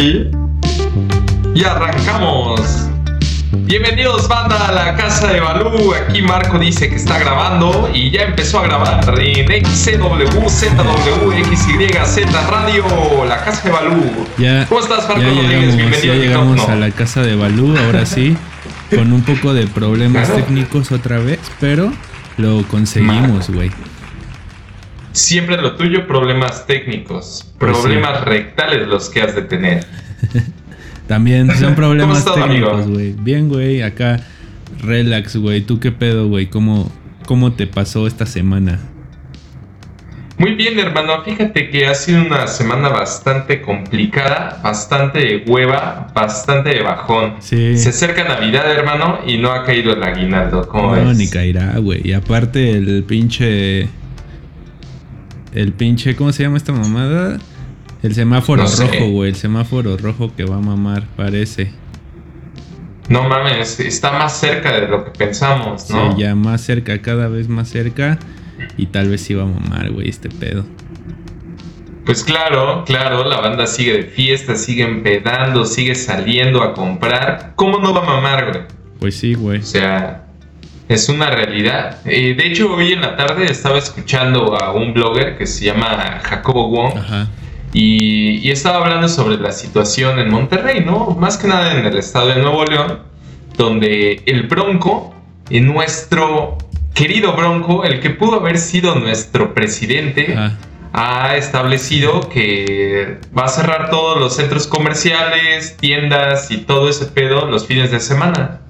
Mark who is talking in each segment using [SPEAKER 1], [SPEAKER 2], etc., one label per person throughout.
[SPEAKER 1] Y arrancamos. Bienvenidos banda a la casa de Balú. Aquí Marco dice que está grabando y ya empezó a grabar en XCW, ZW, XYZ Radio, la casa de Balú.
[SPEAKER 2] Ya,
[SPEAKER 1] ¿Cómo estás, Marco
[SPEAKER 2] ya llegamos,
[SPEAKER 1] Bienvenido
[SPEAKER 2] ya llegamos a la casa de Balú, ahora sí, con un poco de problemas
[SPEAKER 1] Claro.
[SPEAKER 2] técnicos otra vez, pero lo conseguimos, güey.
[SPEAKER 1] Siempre lo tuyo, problemas técnicos,
[SPEAKER 2] Pues sí.
[SPEAKER 1] problemas rectales los que has de tener.
[SPEAKER 2] También son problemas
[SPEAKER 1] amigo?
[SPEAKER 2] técnicos, güey. Bien, güey, acá relax, güey. ¿Tú qué pedo, güey? ¿Cómo, ¿Cómo te pasó esta semana?
[SPEAKER 1] Muy bien, hermano. Fíjate que ha sido una semana bastante complicada, bastante de hueva, bastante de bajón.
[SPEAKER 2] Sí.
[SPEAKER 1] Se acerca Navidad, hermano, y no ha caído el aguinaldo. ¿Cómo
[SPEAKER 2] No,
[SPEAKER 1] ves?
[SPEAKER 2] ni caerá, güey. Y aparte el pinche... El pinche, ¿cómo se llama esta mamada? El semáforo
[SPEAKER 1] No sé.
[SPEAKER 2] rojo, güey. El semáforo rojo que va a mamar, parece.
[SPEAKER 1] No mames, está más cerca de lo que pensamos, ¿no?
[SPEAKER 2] Sí, ya más cerca, cada vez más cerca. Y tal vez sí va a mamar, güey, este pedo.
[SPEAKER 1] Pues claro, claro, la banda sigue de fiesta, sigue empedando, sigue saliendo a comprar. ¿Cómo no va a mamar, güey?
[SPEAKER 2] Pues sí, güey.
[SPEAKER 1] O sea, es una realidad. Eh, de hecho, hoy en la tarde estaba escuchando a un blogger que se llama Jacobo Wong.
[SPEAKER 2] Ajá.
[SPEAKER 1] Y, y estaba hablando sobre la situación en Monterrey, ¿no? Más que nada en el estado de Nuevo León, donde el Bronco, en nuestro querido Bronco, el que pudo haber sido nuestro presidente,
[SPEAKER 2] Ajá.
[SPEAKER 1] ha establecido que va a cerrar todos los centros comerciales, tiendas y todo ese pedo los fines de semana.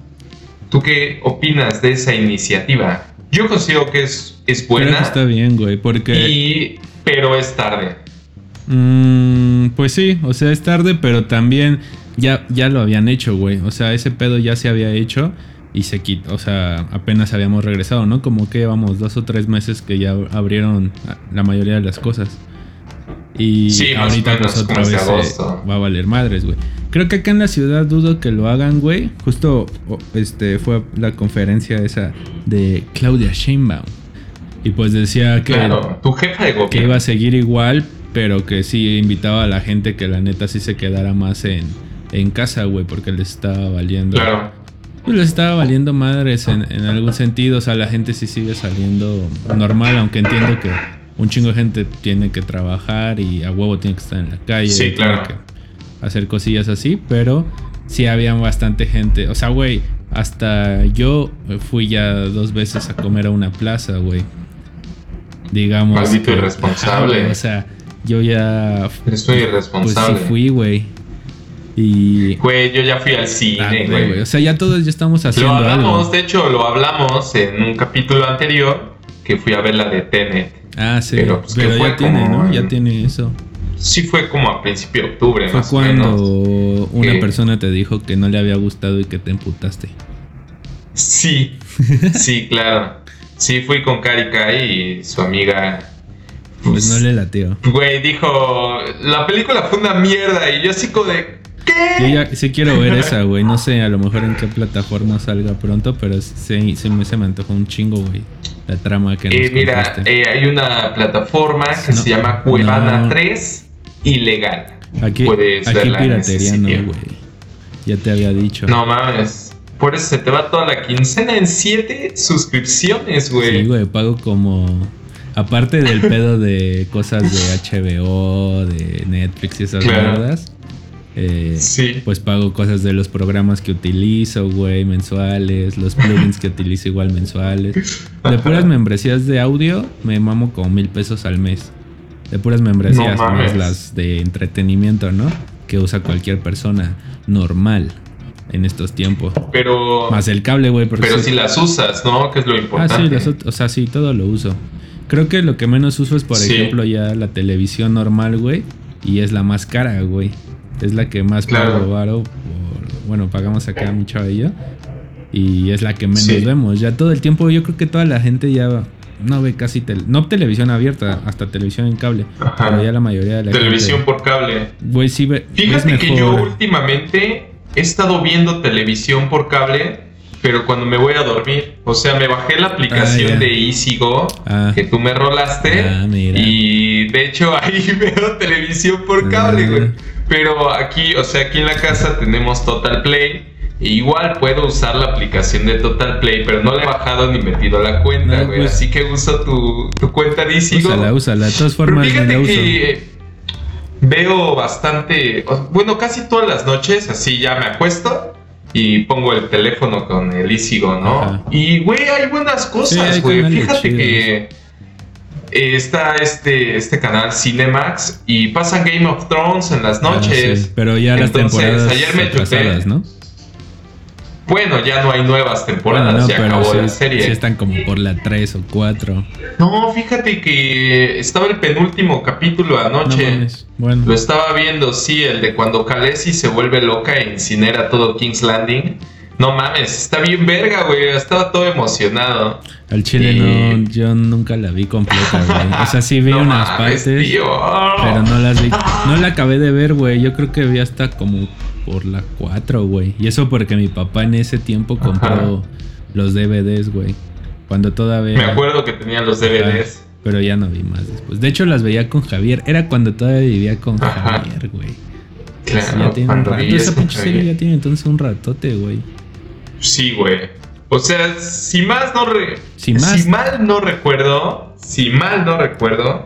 [SPEAKER 1] ¿Tú qué opinas de esa iniciativa? Yo considero que es, es buena,
[SPEAKER 2] que está bien, güey, porque...
[SPEAKER 1] y, pero es tarde.
[SPEAKER 2] Mm, pues sí, o sea, es tarde, pero también ya, ya lo habían hecho, güey. O sea, ese pedo ya se había hecho y se quitó, o sea, apenas habíamos regresado, ¿no? Como que vamos dos o tres meses que ya abrieron la mayoría de las cosas. Y
[SPEAKER 1] Sí,
[SPEAKER 2] ahorita
[SPEAKER 1] menos,
[SPEAKER 2] pues otra vez eh, va a valer madres, güey. Creo que acá en la ciudad dudo que lo hagan, güey. Justo o- este fue la conferencia esa de Claudia Sheinbaum. Y pues decía que
[SPEAKER 1] Claro, tu jefa de
[SPEAKER 2] que iba a seguir igual, pero que sí invitaba a la gente que la neta sí se quedara más en, en casa, güey, porque les estaba valiendo.
[SPEAKER 1] Claro.
[SPEAKER 2] Pues les estaba valiendo madres en, en algún sentido. O sea, la gente sí sigue saliendo normal, aunque entiendo que un chingo de gente tiene que trabajar y a huevo tiene que estar en la calle.
[SPEAKER 1] Sí, claro.
[SPEAKER 2] que hacer cosillas así, pero sí había bastante gente. O sea, güey, hasta yo fui ya dos veces a comer a una plaza, güey. Digamos.
[SPEAKER 1] Maldito irresponsable.
[SPEAKER 2] O sea, yo ya.
[SPEAKER 1] Eres muy
[SPEAKER 2] Pues
[SPEAKER 1] irresponsable.
[SPEAKER 2] sí fui, güey. Y.
[SPEAKER 1] Güey, yo ya fui al
[SPEAKER 2] Ah,
[SPEAKER 1] cine,
[SPEAKER 2] güey. O sea, ya todos ya estamos
[SPEAKER 1] Lo
[SPEAKER 2] haciendo
[SPEAKER 1] hablamos,
[SPEAKER 2] algo.
[SPEAKER 1] de hecho, lo hablamos en un capítulo anterior que fui a ver la de Tenet.
[SPEAKER 2] Ah, sí.
[SPEAKER 1] Pero, pues,
[SPEAKER 2] ya tiene,
[SPEAKER 1] como
[SPEAKER 2] ¿no? Ya
[SPEAKER 1] en-
[SPEAKER 2] tiene eso.
[SPEAKER 1] Sí fue como a principio de octubre,
[SPEAKER 2] Fue
[SPEAKER 1] más o
[SPEAKER 2] cuando
[SPEAKER 1] menos.
[SPEAKER 2] una
[SPEAKER 1] que-
[SPEAKER 2] persona te dijo que no le había gustado y que te emputaste.
[SPEAKER 1] Sí, sí, claro. Sí, fui con Cari Kai y su amiga.
[SPEAKER 2] Pues no le lateo.
[SPEAKER 1] Güey, dijo, la película fue una mierda y yo así como de,
[SPEAKER 2] Yo
[SPEAKER 1] ¿qué?
[SPEAKER 2] ya sí quiero ver esa, güey. No sé, a lo mejor en qué plataforma salga pronto, pero sí, sí me, se me antojó un chingo, güey. La trama que nos
[SPEAKER 1] Eh, mira,
[SPEAKER 2] contaste.
[SPEAKER 1] eh, hay una plataforma que
[SPEAKER 2] No,
[SPEAKER 1] se llama Cuevana
[SPEAKER 2] no.
[SPEAKER 1] 3 Ilegal.
[SPEAKER 2] aquí
[SPEAKER 1] puedes
[SPEAKER 2] aquí
[SPEAKER 1] verla
[SPEAKER 2] piratería no, güey. Ya te había dicho.
[SPEAKER 1] No mames. Por eso se te va toda la quincena en 7 suscripciones, güey.
[SPEAKER 2] Sí, güey, pago como. Aparte del pedo de cosas de HBO, de Netflix y esas
[SPEAKER 1] Claro.
[SPEAKER 2] mierdas. Eh,
[SPEAKER 1] Sí.
[SPEAKER 2] Pues pago cosas de los programas que utilizo, güey, mensuales, los plugins que utilizo igual mensuales. De puras membresías de audio, me mamo como mil pesos al mes. De puras membresías,
[SPEAKER 1] No
[SPEAKER 2] más las de entretenimiento, ¿no? Que usa cualquier persona normal en estos tiempos.
[SPEAKER 1] Pero,
[SPEAKER 2] Más el cable, güey,
[SPEAKER 1] pero
[SPEAKER 2] sí-
[SPEAKER 1] si las usas, ¿no? Que es lo
[SPEAKER 2] Ah,
[SPEAKER 1] importante.
[SPEAKER 2] sí, las o sea, sí, todo lo uso. Creo que lo que menos uso es, por
[SPEAKER 1] Sí.
[SPEAKER 2] ejemplo, ya la televisión normal, güey. Y es la más cara, güey. Es la que más
[SPEAKER 1] Claro.
[SPEAKER 2] pago varo por- Bueno, pagamos acá mi chava y es la que menos
[SPEAKER 1] Sí.
[SPEAKER 2] vemos. Ya todo el tiempo, yo creo que toda la gente ya no ve casi... no televisión abierta, hasta televisión en cable.
[SPEAKER 1] Ajá.
[SPEAKER 2] Pero ya la mayoría de la
[SPEAKER 1] Televisión
[SPEAKER 2] gente...
[SPEAKER 1] por cable.
[SPEAKER 2] Güey, sí ve...
[SPEAKER 1] Fíjate que yo últimamente he estado viendo televisión por cable, pero cuando me voy a dormir. O sea, me bajé la aplicación
[SPEAKER 2] Ah,
[SPEAKER 1] de EasyGo
[SPEAKER 2] Ah.
[SPEAKER 1] que tú me rolaste.
[SPEAKER 2] Ah, mira.
[SPEAKER 1] Y de hecho ahí veo televisión por cable,
[SPEAKER 2] Ah.
[SPEAKER 1] güey. Pero aquí, o sea, aquí en la casa tenemos Total Play. E igual puedo usar la aplicación de Total Play, pero no le he bajado ni metido la cuenta,
[SPEAKER 2] No,
[SPEAKER 1] güey.
[SPEAKER 2] pues-
[SPEAKER 1] Así que uso tu, tu cuenta de Isigo.
[SPEAKER 2] Úsala, úsala. De todas
[SPEAKER 1] Pero
[SPEAKER 2] formas, ni
[SPEAKER 1] fíjate
[SPEAKER 2] la uso.
[SPEAKER 1] que veo bastante, bueno, casi todas las noches, así ya me acuesto y pongo el teléfono con el Isigo, ¿no?
[SPEAKER 2] Ajá.
[SPEAKER 1] Y, güey, hay buenas cosas, güey. Fíjate que eh, está este, este canal Cinemax y pasan Game of Thrones en las
[SPEAKER 2] Ah,
[SPEAKER 1] noches.
[SPEAKER 2] sí, Pero ya las
[SPEAKER 1] Entonces,
[SPEAKER 2] temporadas
[SPEAKER 1] ayer me
[SPEAKER 2] ¿no?
[SPEAKER 1] Bueno, ya no hay nuevas temporadas,
[SPEAKER 2] Bueno, no,
[SPEAKER 1] ya acabó
[SPEAKER 2] sí,
[SPEAKER 1] la serie.
[SPEAKER 2] sí están como por la 3 o 4.
[SPEAKER 1] No, fíjate que estaba el penúltimo capítulo
[SPEAKER 2] No
[SPEAKER 1] anoche.
[SPEAKER 2] Bueno.
[SPEAKER 1] Lo estaba viendo, sí, el de cuando Khaleesi se vuelve loca e incinera todo King's Landing. No mames, está bien verga, güey. Estaba todo emocionado.
[SPEAKER 2] Al chile
[SPEAKER 1] Y-
[SPEAKER 2] no, yo nunca la vi completa, güey. O sea, sí vi
[SPEAKER 1] No
[SPEAKER 2] unas
[SPEAKER 1] mames,
[SPEAKER 2] partes,
[SPEAKER 1] tío.
[SPEAKER 2] pero no las vi. No la acabé de ver, güey. Yo creo que vi hasta como por la 4, güey. Y eso porque mi papá en ese tiempo compró los DVDs, güey. Cuando todavía...
[SPEAKER 1] Me acuerdo que tenía los DVDs.
[SPEAKER 2] Pero ya no vi más después. De hecho, las veía con Javier. Era cuando todavía vivía con
[SPEAKER 1] Ajá.
[SPEAKER 2] Javier, güey.
[SPEAKER 1] Claro,
[SPEAKER 2] ya tiene un rato. Esa pinche serie ya tiene entonces un ratote, güey.
[SPEAKER 1] Sí, güey. O sea, si más no re-
[SPEAKER 2] Si más-
[SPEAKER 1] si mal no recuerdo, si mal no recuerdo,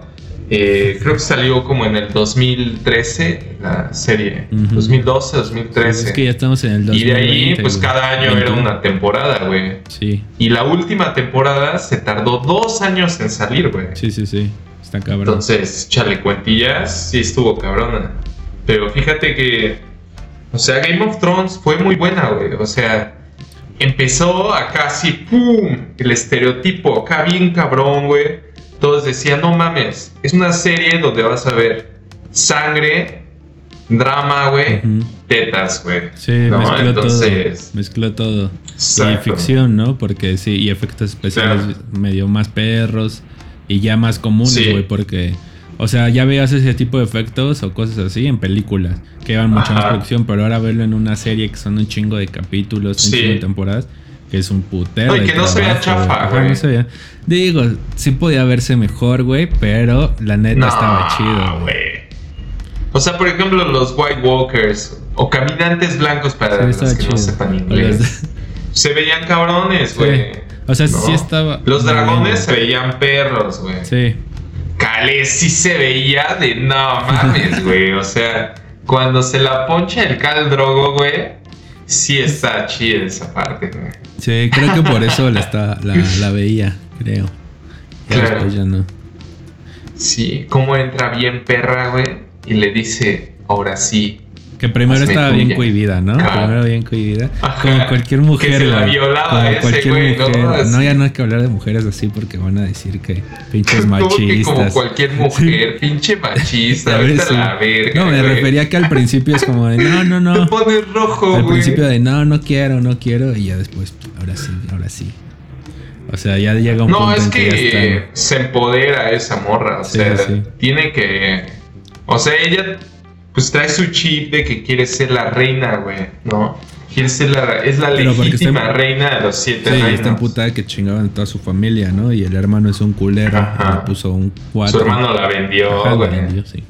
[SPEAKER 1] eh, creo que salió como en el 2013 la serie,
[SPEAKER 2] Ujú.
[SPEAKER 1] 2012, 2013.
[SPEAKER 2] Es que ya estamos en el
[SPEAKER 1] y
[SPEAKER 2] 2020.
[SPEAKER 1] de ahí, pues
[SPEAKER 2] güey.
[SPEAKER 1] cada año era
[SPEAKER 2] 21.
[SPEAKER 1] una temporada, güey.
[SPEAKER 2] Sí,
[SPEAKER 1] Y la última temporada se tardó dos años en salir, güey.
[SPEAKER 2] sí, sí, sí. Está cabrón.
[SPEAKER 1] Entonces, chale cuentillas, sí estuvo cabrona. Pero fíjate que, o sea, Game of Thrones fue muy buena, güey. O sea, empezó a casi, ¡pum! El estereotipo, acá bien cabrón, güey. Todos decían, no mames, es una serie donde vas a ver sangre, drama, güey, tetas, güey.
[SPEAKER 2] Sí,
[SPEAKER 1] ¿no?
[SPEAKER 2] mezcló
[SPEAKER 1] Entonces,
[SPEAKER 2] todo. Mezcló todo.
[SPEAKER 1] exacto.
[SPEAKER 2] Y ficción, ¿no? Porque sí, y efectos especiales
[SPEAKER 1] Claro.
[SPEAKER 2] medio más perros y ya más comunes,
[SPEAKER 1] Sí.
[SPEAKER 2] güey, porque, o sea, ya veías ese tipo de efectos o cosas así en películas, que llevan mucha más producción, pero ahora verlo en una serie que son un chingo de capítulos, un
[SPEAKER 1] Sí.
[SPEAKER 2] chingo de temporadas, que es un putero. De
[SPEAKER 1] que no se vea chafa, güey.
[SPEAKER 2] no se vea. Digo, sí podía verse mejor, güey, pero la neta
[SPEAKER 1] No,
[SPEAKER 2] estaba chido, güey.
[SPEAKER 1] O sea, por ejemplo, los White Walkers o caminantes blancos para
[SPEAKER 2] Sí,
[SPEAKER 1] los que
[SPEAKER 2] chido.
[SPEAKER 1] no sepan inglés. Se veían cabrones,
[SPEAKER 2] Sí.
[SPEAKER 1] güey.
[SPEAKER 2] O sea,
[SPEAKER 1] ¿no?
[SPEAKER 2] sí estaba.
[SPEAKER 1] Los
[SPEAKER 2] bien,
[SPEAKER 1] dragones se veían perros, güey.
[SPEAKER 2] Sí.
[SPEAKER 1] Cale sí se veía de no mames, güey. O sea, cuando se la poncha el Cal Drogo, güey, sí está chida esa parte, güey.
[SPEAKER 2] Sí, creo que por eso la, está, la, la veía, creo. Ya
[SPEAKER 1] Claro.
[SPEAKER 2] ya no.
[SPEAKER 1] Sí, cómo entra bien perra, güey, y le dice, ahora sí.
[SPEAKER 2] Que primero
[SPEAKER 1] Hazme
[SPEAKER 2] estaba bien cohibida, ¿no?
[SPEAKER 1] Ajá.
[SPEAKER 2] Primero bien cohibida. Como cualquier mujer,
[SPEAKER 1] Que se la violaba
[SPEAKER 2] Como
[SPEAKER 1] ese
[SPEAKER 2] cualquier
[SPEAKER 1] güey, ¿no?
[SPEAKER 2] mujer. No, ya no hay que hablar de mujeres así porque van a decir que pinches machistas.
[SPEAKER 1] como cualquier mujer, pinche machista,
[SPEAKER 2] A ver,
[SPEAKER 1] vete a
[SPEAKER 2] sí.
[SPEAKER 1] la verga.
[SPEAKER 2] No, me
[SPEAKER 1] güey.
[SPEAKER 2] refería que al principio es como de no, no,
[SPEAKER 1] Te
[SPEAKER 2] no.
[SPEAKER 1] pones rojo,
[SPEAKER 2] Al
[SPEAKER 1] güey.
[SPEAKER 2] principio de no, no quiero, no quiero. Y ya después, ahora sí, ahora sí. O sea, ya llega un
[SPEAKER 1] No,
[SPEAKER 2] punto
[SPEAKER 1] es
[SPEAKER 2] en que, ya
[SPEAKER 1] que
[SPEAKER 2] está-
[SPEAKER 1] se empodera esa morra. O
[SPEAKER 2] Sí,
[SPEAKER 1] sea,
[SPEAKER 2] sí.
[SPEAKER 1] tiene que. O sea, ella pues trae su chip de que quiere ser la reina, güey, ¿no? Quiere ser la. Es la
[SPEAKER 2] Pero
[SPEAKER 1] legítima
[SPEAKER 2] está-
[SPEAKER 1] reina de los siete
[SPEAKER 2] Sí,
[SPEAKER 1] reinos.
[SPEAKER 2] está emputada que chingaban toda su familia, ¿no? Y el hermano es un culero.
[SPEAKER 1] Ajá.
[SPEAKER 2] Le puso un cuatro.
[SPEAKER 1] Su hermano la vendió,
[SPEAKER 2] Ajá,
[SPEAKER 1] güey.
[SPEAKER 2] la vendió, sí.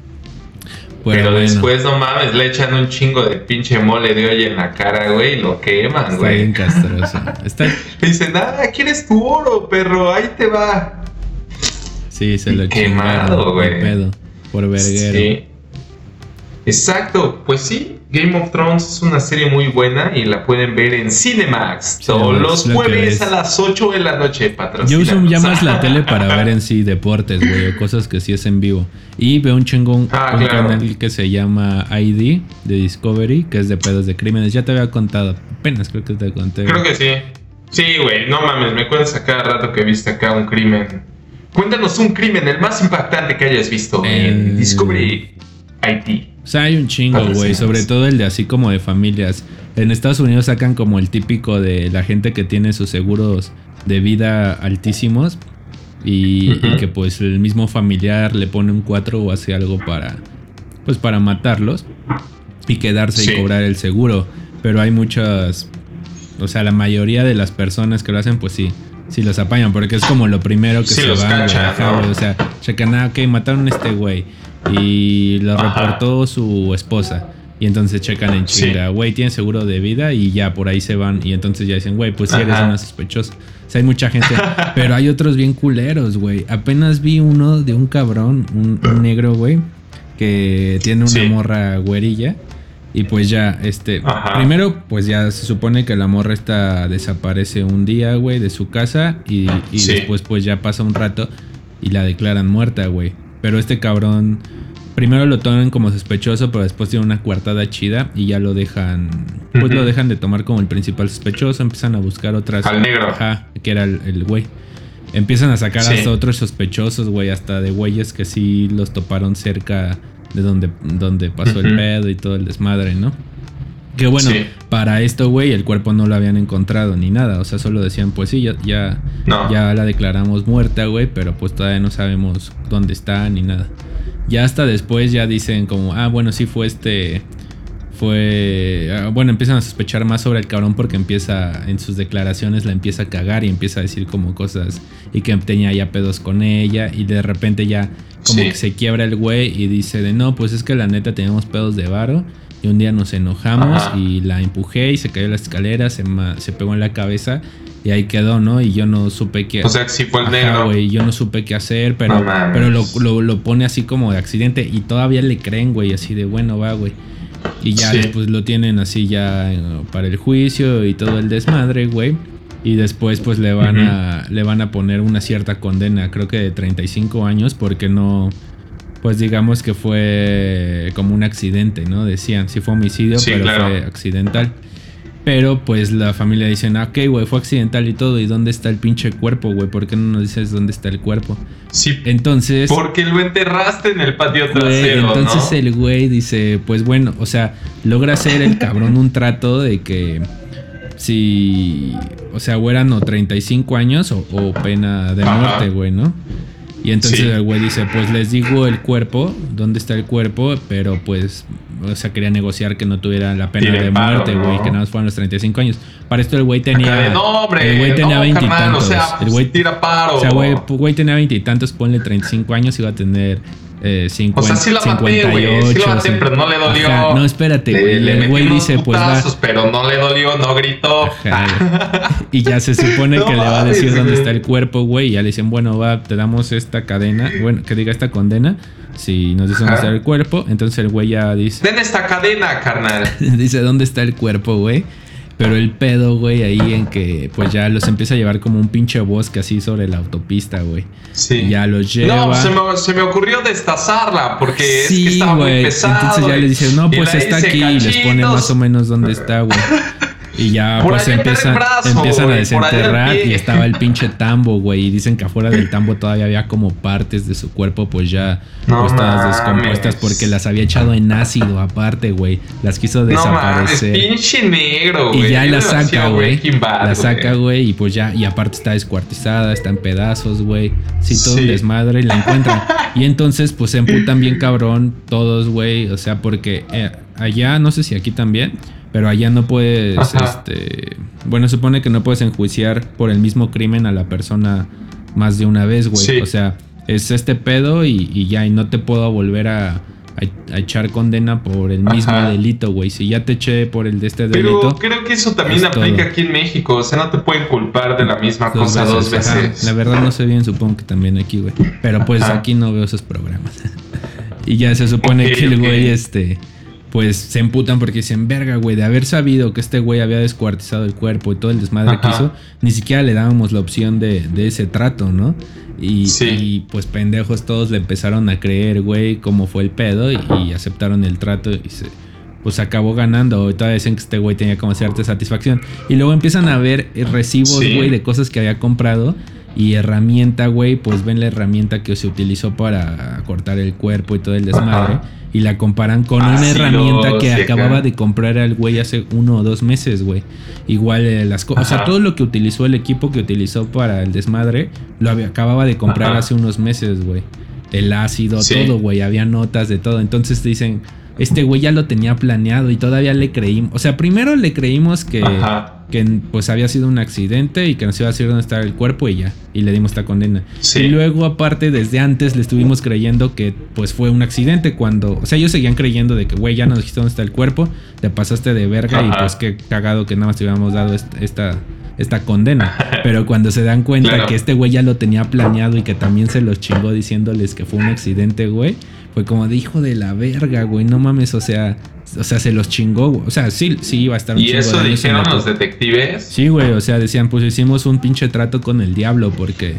[SPEAKER 1] Pero,
[SPEAKER 2] bueno,
[SPEAKER 1] después, no mames, le echan un chingo de pinche mole de olla en la cara, güey, y lo queman,
[SPEAKER 2] Está
[SPEAKER 1] güey.
[SPEAKER 2] bien castroso. Está...
[SPEAKER 1] Le dicen, ah, ¿quieres tu oro, perro? Ahí te va.
[SPEAKER 2] Sí, se lo
[SPEAKER 1] Quemado,
[SPEAKER 2] chingaron.
[SPEAKER 1] güey.
[SPEAKER 2] pedo. Por verguero.
[SPEAKER 1] Sí. Exacto, pues sí, Game of Thrones es una serie muy buena y la pueden ver en Cinemax todos los
[SPEAKER 2] lo
[SPEAKER 1] jueves
[SPEAKER 2] es.
[SPEAKER 1] a las 8 de la noche,
[SPEAKER 2] Yo
[SPEAKER 1] patrocinamos.
[SPEAKER 2] uso ya más la tele para ver en sí deportes, güey, o cosas que sí es en vivo. Y veo un chingón,
[SPEAKER 1] Ah,
[SPEAKER 2] un
[SPEAKER 1] claro.
[SPEAKER 2] canal que se llama ID de Discovery, que es de pedos de crímenes. Ya te había contado, apenas creo que te conté.
[SPEAKER 1] Creo que sí. Sí, güey, no mames, me cuentas a cada rato que viste acá un crimen. Cuéntanos un crimen, el más impactante que hayas visto en Discovery IT.
[SPEAKER 2] O sea, hay un chingo, güey. Sobre todo el de así como de familias. En Estados Unidos sacan como el típico de la gente que tiene sus seguros de vida altísimos. Y, que pues el mismo familiar le pone un 4 o hace algo para. Pues para matarlos. Y quedarse
[SPEAKER 1] Sí.
[SPEAKER 2] y cobrar el seguro. Pero hay muchas. O sea, la mayoría de las personas que lo hacen, pues sí. si los apañan, porque es como lo primero que
[SPEAKER 1] Sí,
[SPEAKER 2] se va, ajá,
[SPEAKER 1] ¿no?
[SPEAKER 2] O sea, checan, ah, ok, mataron a este güey. Y lo
[SPEAKER 1] Ajá.
[SPEAKER 2] reportó su esposa. Y entonces checan en
[SPEAKER 1] Sí.
[SPEAKER 2] chinga, güey, tiene seguro de vida y ya por ahí se van. Y entonces ya dicen, güey, pues sí eres
[SPEAKER 1] Ajá.
[SPEAKER 2] una sospechosa. O sea, hay mucha gente. pero hay otros bien culeros, güey. Apenas vi uno de un cabrón, un, un negro, güey, que tiene una
[SPEAKER 1] Sí.
[SPEAKER 2] morra güerilla. Y pues ya, este.
[SPEAKER 1] Ajá.
[SPEAKER 2] Primero, pues ya se supone que la morra esta desaparece un día, güey, de su casa. Y, y
[SPEAKER 1] Sí.
[SPEAKER 2] después, pues ya pasa un rato y la declaran muerta, güey. Pero este cabrón. Primero lo toman como sospechoso, pero después tiene una coartada chida y ya lo dejan. Pues lo dejan de tomar como el principal sospechoso. Empiezan a buscar otras.
[SPEAKER 1] Al negro.
[SPEAKER 2] Ajá, que era el el güey. Empiezan a sacar
[SPEAKER 1] Sí.
[SPEAKER 2] hasta otros sospechosos, güey, hasta de güeyes que sí los toparon cerca de donde, donde pasó el pedo y todo el desmadre, ¿no? Que bueno,
[SPEAKER 1] Sí.
[SPEAKER 2] para esto, güey, el cuerpo no lo habían encontrado ni nada. O sea, solo decían, pues sí, ya, ya,
[SPEAKER 1] No.
[SPEAKER 2] ya la declaramos muerta, güey, pero pues todavía no sabemos dónde está ni nada. Ya hasta después ya dicen como, ah, bueno, sí fue este... Fue... ah, bueno, empiezan a sospechar más sobre el cabrón porque empieza, en sus declaraciones la empieza a cagar y empieza a decir como cosas y que tenía ya pedos con ella y de repente ya como
[SPEAKER 1] Sí.
[SPEAKER 2] que se quiebra el güey y dice de no, pues es que la neta teníamos pedos de varo y un día nos enojamos
[SPEAKER 1] Ajá.
[SPEAKER 2] y la empujé y se cayó la escalera, se, se pegó en la cabeza y ahí quedó, ¿no? Y yo no supe qué...
[SPEAKER 1] O sea, que sí fue el negro.
[SPEAKER 2] güey, yo no supe qué hacer, pero,
[SPEAKER 1] No
[SPEAKER 2] pero lo, lo- lo pone así como de accidente y todavía le creen, güey, así de bueno, va, güey. Y ya
[SPEAKER 1] Sí.
[SPEAKER 2] después lo tienen así ya eh, para el juicio y todo el desmadre, güey. Y después pues le van a le van a poner una cierta condena, creo que de 35 años porque no pues digamos que fue como un accidente, ¿no? Decían, sí fue homicidio,
[SPEAKER 1] Sí,
[SPEAKER 2] pero
[SPEAKER 1] claro.
[SPEAKER 2] fue accidental. Pero pues la familia dice, ah, ok, güey, fue accidental y todo. ¿Y dónde está el pinche cuerpo, güey? ¿Por qué no nos dices dónde está el cuerpo?
[SPEAKER 1] Sí,
[SPEAKER 2] Entonces...
[SPEAKER 1] porque lo enterraste en el patio trasero,
[SPEAKER 2] entonces
[SPEAKER 1] ¿no?
[SPEAKER 2] el güey dice, pues bueno, o sea, logra hacer el cabrón un trato de que si, o sea, o eran o 35 años o, o pena de
[SPEAKER 1] Ajá.
[SPEAKER 2] muerte, güey, ¿no? Y entonces
[SPEAKER 1] Sí.
[SPEAKER 2] el güey dice, pues les digo el cuerpo, dónde está el cuerpo, pero pues, o sea, quería negociar que no tuviera la pena de muerte, güey,
[SPEAKER 1] ¿no?
[SPEAKER 2] que nada más fueran los 35 años. Para esto el güey tenía...
[SPEAKER 1] de, no, hombre,
[SPEAKER 2] el güey tenía
[SPEAKER 1] no,
[SPEAKER 2] 20 y
[SPEAKER 1] carnal,
[SPEAKER 2] tantos.
[SPEAKER 1] o sea,
[SPEAKER 2] el güey
[SPEAKER 1] tira paro.
[SPEAKER 2] o sea, güey, güey tenía veintitantos, ponle 35 años, iba a tener eh, 50,
[SPEAKER 1] O sea, sí la maté, güey. Sí la maté, pero no le dolió.
[SPEAKER 2] Ajá, No, espérate,
[SPEAKER 1] Le-
[SPEAKER 2] güey. El güey dice, pues va.
[SPEAKER 1] pero no le dolió, no gritó.
[SPEAKER 2] Ajá, y ya se supone
[SPEAKER 1] No
[SPEAKER 2] que le va a decir dónde está el cuerpo, güey. Y ya le dicen, bueno, va, te damos esta cadena. Bueno, que diga esta condena. Si nos dice dónde está el cuerpo. Entonces el güey ya dice,
[SPEAKER 1] Den esta cadena, carnal.
[SPEAKER 2] dice dónde está el cuerpo, güey. Pero el pedo, güey, ahí en que pues ya los empieza a llevar como un pinche bosque así sobre la autopista, güey.
[SPEAKER 1] Sí.
[SPEAKER 2] Y ya los lleva.
[SPEAKER 1] No, se me, se me ocurrió destazarla porque es que
[SPEAKER 2] Sí,
[SPEAKER 1] estaba muy
[SPEAKER 2] güey.
[SPEAKER 1] pesado.
[SPEAKER 2] Entonces ya
[SPEAKER 1] y-
[SPEAKER 2] le dicen, no, pues está aquí. Y les pone más o menos dónde está, güey. Y ya
[SPEAKER 1] Por
[SPEAKER 2] pues empiezan,
[SPEAKER 1] brazo,
[SPEAKER 2] empiezan a desenterrar y estaba el pinche tambo, güey. Y dicen que afuera del tambo todavía había como partes de su cuerpo, pues ya
[SPEAKER 1] No
[SPEAKER 2] pues, todas
[SPEAKER 1] mames.
[SPEAKER 2] descompuestas porque las había echado en ácido aparte, güey. Las quiso
[SPEAKER 1] No
[SPEAKER 2] desaparecer.
[SPEAKER 1] pinche negro, güey.
[SPEAKER 2] Y ya la saca, güey. La saca, güey. Y pues ya, y aparte está descuartizada, está en pedazos, güey. Sí, todo
[SPEAKER 1] Sí.
[SPEAKER 2] desmadre y la encuentran. y entonces, pues se emputan bien cabrón todos, güey. O sea, porque eh, allá, no sé si aquí también, pero allá no puedes,
[SPEAKER 1] Ajá.
[SPEAKER 2] este. Bueno, supone que no puedes enjuiciar por el mismo crimen a la persona más de una vez, güey.
[SPEAKER 1] Sí.
[SPEAKER 2] O sea, es este pedo y, y ya, y no te puedo volver a. a- a echar condena por el mismo
[SPEAKER 1] Ajá.
[SPEAKER 2] delito, güey. Si ya te eché por el de este
[SPEAKER 1] Pero
[SPEAKER 2] delito.
[SPEAKER 1] creo que eso también
[SPEAKER 2] es
[SPEAKER 1] aplica
[SPEAKER 2] todo.
[SPEAKER 1] aquí en México. O sea, no te pueden culpar de la misma
[SPEAKER 2] Dos
[SPEAKER 1] cosa dos
[SPEAKER 2] veces, ajá. La verdad no sé bien, supongo que también aquí, güey. Pero pues
[SPEAKER 1] Ajá.
[SPEAKER 2] aquí no veo esos programas. y ya se supone que el güey, este, pues se emputan porque dicen, verga, güey, de haber sabido que este güey había descuartizado el cuerpo y todo el desmadre que hizo, ni siquiera le dábamos la opción de, de ese trato, ¿no? Y,
[SPEAKER 1] Sí.
[SPEAKER 2] y, pues pendejos todos le empezaron a creer, güey, cómo fue el pedo y, y aceptaron el trato y se... Pues acabó ganando. Todavía dicen que este güey tenía como cierta satisfacción. Y luego empiezan a ver recibos,
[SPEAKER 1] Sí.
[SPEAKER 2] güey, de cosas que había comprado. Y herramienta, güey, pues ven la herramienta que se utilizó para cortar el cuerpo y todo el desmadre.
[SPEAKER 1] Ajá.
[SPEAKER 2] Y la comparan con
[SPEAKER 1] Ah,
[SPEAKER 2] una
[SPEAKER 1] sí,
[SPEAKER 2] herramienta que acababa de comprar al güey hace uno o dos meses, güey. Igual eh, las cosas. O sea, todo lo que utilizó el equipo que utilizó para el desmadre, lo había- acababa de comprar
[SPEAKER 1] Ajá.
[SPEAKER 2] hace unos meses, güey. El ácido,
[SPEAKER 1] Sí.
[SPEAKER 2] todo, güey. Había notas de todo. Entonces dicen, este güey ya lo tenía planeado y todavía le creímos. O sea, primero le creímos que, que pues había sido un accidente y que nos iba a decir dónde estaba el cuerpo y ya. Y le dimos esta condena. Y luego, aparte, desde antes le estuvimos creyendo que pues fue un accidente cuando. O sea, ellos seguían creyendo de que, güey, ya nos dijiste dónde está el cuerpo, te pasaste de verga y pues qué cagado que nada más te hubiéramos dado esta esta condena. Pero cuando se dan cuenta que este güey ya lo tenía planeado y que también se los chingó diciéndoles que fue un accidente, güey, fue como de hijo de la verga, güey, no mames, o sea, o sea, se los chingó, güey. O sea, sí, sí iba a estar
[SPEAKER 1] un ¿Y eso dijeron los detectives?
[SPEAKER 2] Sí, güey, o sea, decían, pues hicimos un pinche trato con el diablo porque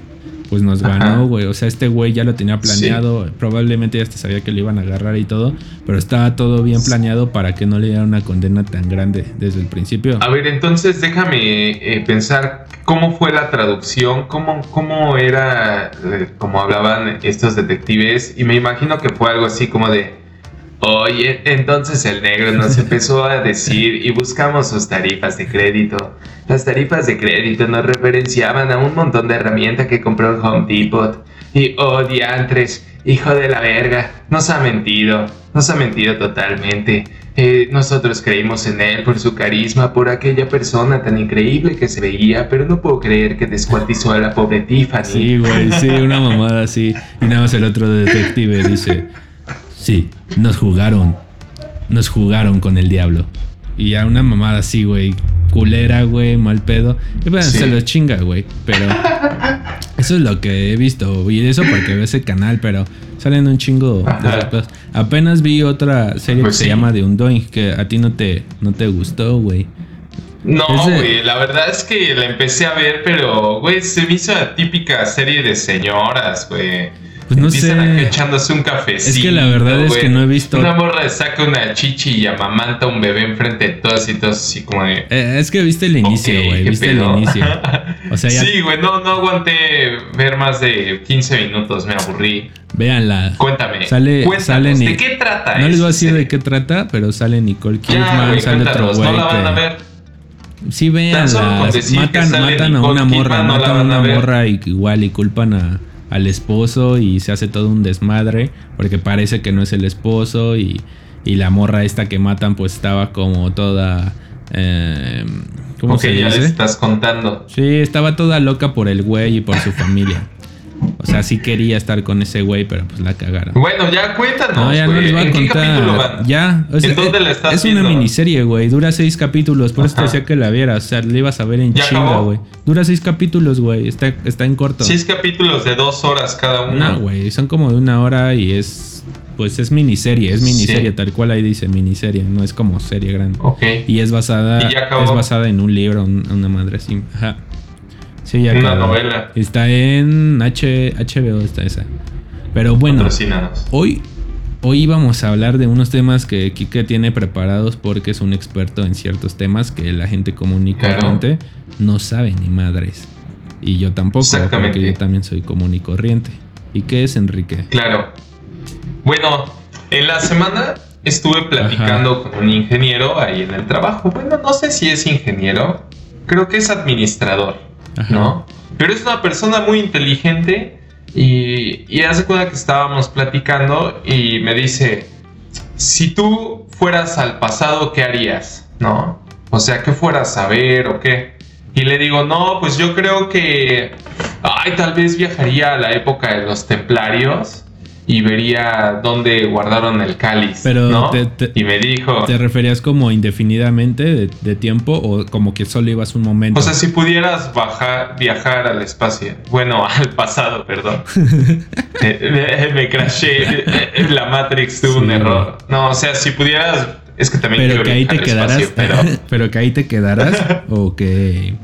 [SPEAKER 2] pues nos ganó, güey. O sea, este güey ya lo tenía planeado. Probablemente ya hasta sabía que lo iban a agarrar y todo. Pero estaba todo bien planeado para que no le diera una condena tan grande desde el principio.
[SPEAKER 1] A ver, entonces déjame eh, pensar cómo fue la traducción, cómo, cómo era, eh, como hablaban estos detectives. Y me imagino que fue algo así como de Oye, entonces el negro nos empezó a decir y buscamos sus tarifas de crédito. Las tarifas de crédito nos referenciaban a un montón de herramientas que compró el Home Depot. Y oh, diantres, hijo de la verga, nos ha mentido, nos ha mentido totalmente. Eh, nosotros creímos en él por su carisma, por aquella persona tan increíble que se veía, pero no puedo creer que descuartizó a la pobre Tiffany.
[SPEAKER 2] Sí, güey, sí, una mamada así. Y nada más el otro detective dice. Sí, nos jugaron. Nos jugaron con el diablo. Y a una mamada así, güey. Culera, güey, mal pedo. Y bueno, se lo chinga, güey. Pero eso es lo que he visto. Y eso porque veo ese canal, pero salen un chingo de cosas. Apenas vi otra serie pues que se llama The Undoing, que a ti no te, no te gustó, güey.
[SPEAKER 1] No, güey, la verdad es que la empecé a ver, pero, güey, se me hizo la típica serie de señoras, güey. Pues no sé. echándose un cafecito.
[SPEAKER 2] Es que la verdad es que no he visto.
[SPEAKER 1] Una morra saca una chichi y amamanta a un bebé enfrente de todas y todas así como de.
[SPEAKER 2] Eh, es que viste el inicio, güey. viste el inicio.
[SPEAKER 1] O sea, ya... Sí, güey, no, no aguanté ver más de 15 minutos, me aburrí.
[SPEAKER 2] Véanla.
[SPEAKER 1] Cuéntame.
[SPEAKER 2] Sale, sale
[SPEAKER 1] ¿De qué trata?
[SPEAKER 2] No les voy a decir de qué trata, pero sale Nicole Kidman, sale otro güey.
[SPEAKER 1] No la van a ver.
[SPEAKER 2] Sí, véanla. Matan, matan a una morra, matan a una morra y igual y culpan a al esposo y se hace todo un desmadre porque parece que no es el esposo y, y la morra esta que matan pues estaba como toda... Eh,
[SPEAKER 1] ¿Cómo se ya estás contando.
[SPEAKER 2] Sí, estaba toda loca por el güey y por su familia. O sea, sí quería estar con ese güey, pero pues la cagaron.
[SPEAKER 1] Bueno, ya cuéntanos.
[SPEAKER 2] No, ya no les voy a contar. Ya.
[SPEAKER 1] ¿En dónde la estás
[SPEAKER 2] Es una miniserie, güey. Dura seis capítulos. Por eso te decía que la vieras. O sea, le ibas a ver en chinga, güey. Dura seis capítulos, güey. Está, está en corto.
[SPEAKER 1] Seis capítulos de dos horas cada uno.
[SPEAKER 2] No, güey. Son como de una hora y es. Pues es miniserie, es miniserie, tal cual ahí dice miniserie, no es como serie grande.
[SPEAKER 1] Ok.
[SPEAKER 2] Y es basada, es basada en un libro, una madre así. Ajá. Sí, ya
[SPEAKER 1] Una novela.
[SPEAKER 2] Está en H, HBO, está esa. Pero bueno, hoy, hoy vamos a hablar de unos temas que Kike tiene preparados porque es un experto en ciertos temas que la gente común y corriente no sabe ni madres. Y yo tampoco, porque yo también soy común y corriente. ¿Y qué es Enrique?
[SPEAKER 1] Claro. Bueno, en la semana estuve platicando con un ingeniero ahí en el trabajo. Bueno, no sé si es ingeniero, creo que es administrador. ¿No? Pero es una persona muy inteligente y, hace cuenta que estábamos platicando y me dice, si tú fueras al pasado, ¿qué harías? ¿No? O sea, ¿qué fueras a ver o qué? Y le digo, no, pues yo creo que, ay, tal vez viajaría a la época de los templarios y vería dónde guardaron el cáliz. Pero y me dijo...
[SPEAKER 2] ¿Te referías como indefinidamente de, tiempo o como que solo ibas un momento?
[SPEAKER 1] O sea, si pudieras bajar, viajar al espacio, bueno, al pasado, perdón. me, me, crashé, la Matrix tuvo un error. No, o sea, si pudieras... Es que también...
[SPEAKER 2] Pero que ahí te quedaras... pero... que ahí te quedaras o que...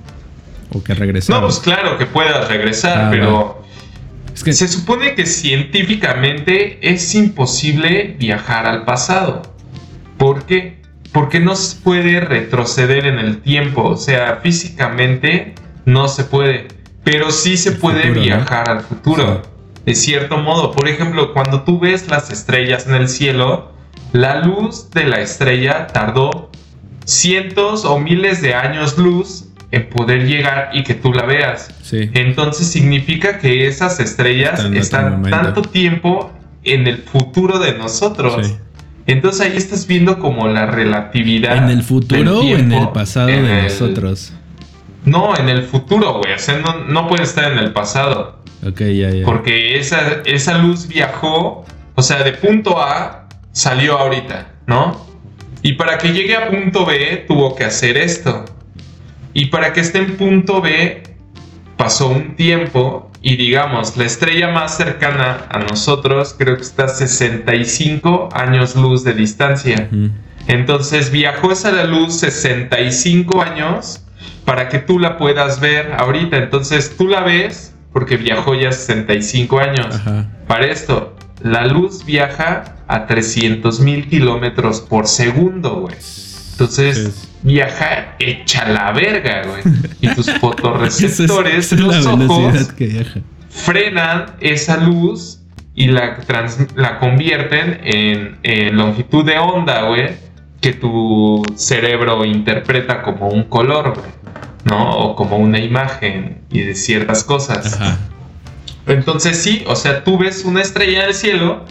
[SPEAKER 2] O que regresaras.
[SPEAKER 1] No, pues claro que puedas regresar, ah, pero... Se supone que científicamente es imposible viajar al pasado. ¿Por qué? Porque no se puede retroceder en el tiempo. O sea, físicamente no se puede. Pero sí se puede viajar al futuro. De cierto modo. Por ejemplo, cuando tú ves las estrellas en el cielo, la luz de la estrella tardó cientos o miles de años luz poder llegar y que tú la veas. Entonces significa que esas estrellas están tanto tiempo en el futuro de nosotros. Entonces ahí estás viendo como la relatividad.
[SPEAKER 2] ¿En el futuro o en el pasado de nosotros?
[SPEAKER 1] No, en el futuro, güey. O sea, no, no, puede estar en el pasado.
[SPEAKER 2] Ok, ya, ya.
[SPEAKER 1] Porque esa, esa luz viajó, o sea, de punto A salió ahorita, ¿no? Y para que llegue a punto B tuvo que hacer esto. Y para que esté en punto B pasó un tiempo y digamos, la estrella más cercana a nosotros creo que está a 65 años luz de distancia. Entonces viajó esa luz 65 años para que tú la puedas ver ahorita. Entonces tú la ves porque viajó ya 65 años. Para esto, la luz viaja a 300 mil kilómetros por segundo, güey. Entonces, viaja hecha la verga, güey. Y tus fotorreceptores, los ojos, frenan esa luz y la, la convierten en, longitud de onda, güey, que tu cerebro interpreta como un color, güey, ¿no? O como una imagen y de ciertas cosas. Entonces sí, o sea, tú ves una estrella en el cielo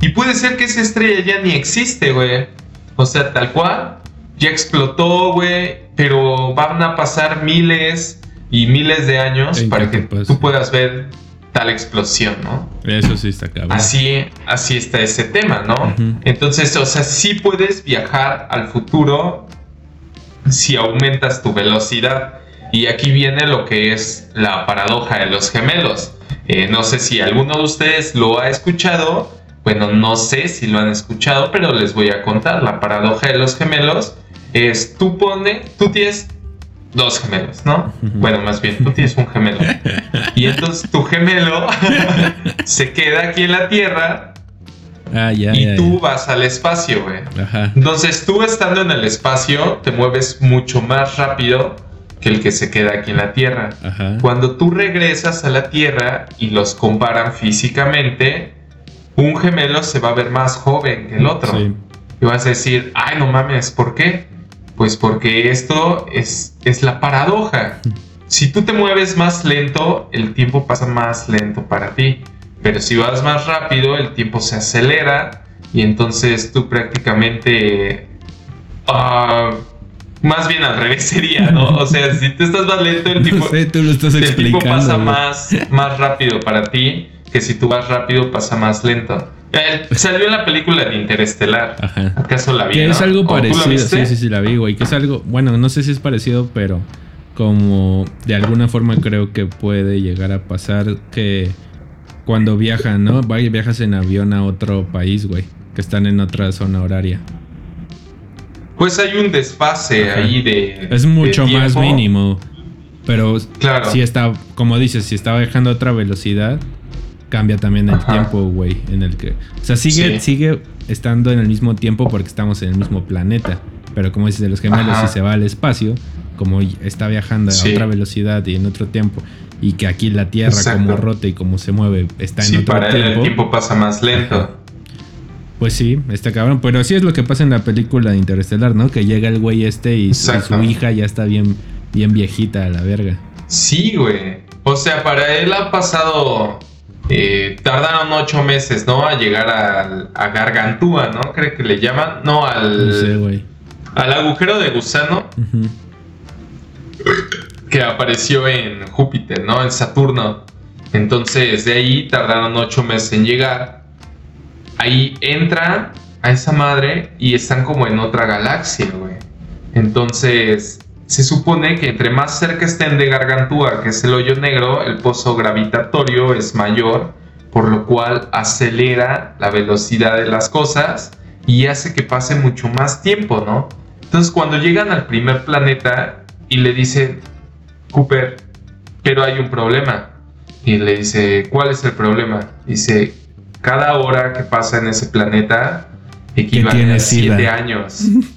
[SPEAKER 1] y puede ser que esa estrella ya ni existe, güey. O sea, tal cual, ya explotó, güey, pero van a pasar miles y miles de años para que tú puedas ver tal explosión, ¿no?
[SPEAKER 2] Eso sí está cabrón.
[SPEAKER 1] Así, así está ese tema, ¿no? Entonces, o sea, sí puedes viajar al futuro si aumentas tu velocidad. Y aquí viene lo que es la paradoja de los gemelos. Eh, no sé si alguno de ustedes lo ha escuchado. Bueno, no sé si lo han escuchado, pero les voy a contar. La paradoja de los gemelos es tú pone, tú tienes dos gemelos, ¿no? Bueno, más bien, tú tienes un gemelo. Y entonces tu gemelo se queda aquí en la Tierra
[SPEAKER 2] ah,
[SPEAKER 1] y tú vas al espacio, güey. Entonces tú estando en el espacio te mueves mucho más rápido que el que se queda aquí en la Tierra. Cuando tú regresas a la Tierra y los comparan físicamente, un gemelo se va a ver más joven que el otro. Y vas a decir, ay, no mames, ¿por qué? Pues porque esto es, es la paradoja. Si tú te mueves más lento, el tiempo pasa más lento para ti. Pero si vas más rápido, el tiempo se acelera y entonces tú prácticamente... Ah, más bien al revés sería, ¿no? O sea, si tú estás más lento, el tiempo, el tiempo pasa más, más rápido para ti que si tú vas rápido pasa más lento. Eh, salió en la película de Interestelar. Ajá. ¿Acaso la vi?
[SPEAKER 2] Que es algo parecido. Sí, sí, sí, la vi, güey. Que es algo, bueno, no sé si es parecido, pero como de alguna forma creo que puede llegar a pasar que cuando viajan, ¿no? Viajas en avión a otro país, güey, que están en otra zona horaria.
[SPEAKER 1] Pues hay un desfase ahí de.
[SPEAKER 2] Es mucho más mínimo. Pero claro. si está, como dices, si está viajando a otra velocidad, cambia también el tiempo, güey, en el que... O sea, sigue, sigue estando en el mismo tiempo porque estamos en el mismo planeta. Pero como dices de los gemelos, si se va al espacio, como está viajando a otra velocidad y en otro tiempo, y que aquí la Tierra como rota y como se mueve está en otro
[SPEAKER 1] para
[SPEAKER 2] tiempo.
[SPEAKER 1] el tiempo pasa más lento.
[SPEAKER 2] Pues sí, está cabrón. Pero así es lo que pasa en la película de Interestelar, ¿no? Que llega el güey este y, su hija ya está bien, bien viejita a la verga.
[SPEAKER 1] Sí, güey. O sea, para él ha pasado eh, tardaron ocho meses, ¿no? A llegar a Gargantúa, ¿no? Creo que le llaman. No, al. Al agujero de gusano. Que apareció en Júpiter, ¿no? En Saturno. Entonces, de ahí tardaron ocho meses en llegar. Ahí entran a esa madre y están como en otra galaxia, güey. Entonces, se supone que entre más cerca estén de Gargantúa, que es el hoyo negro, el pozo gravitatorio es mayor, por lo cual acelera la velocidad de las cosas y hace que pase mucho más tiempo, ¿no? Entonces cuando llegan al primer planeta y le dicen, Cooper, pero hay un problema. Y le dice, ¿cuál es el problema? Dice, cada hora que pasa en ese planeta equivale a 7 años.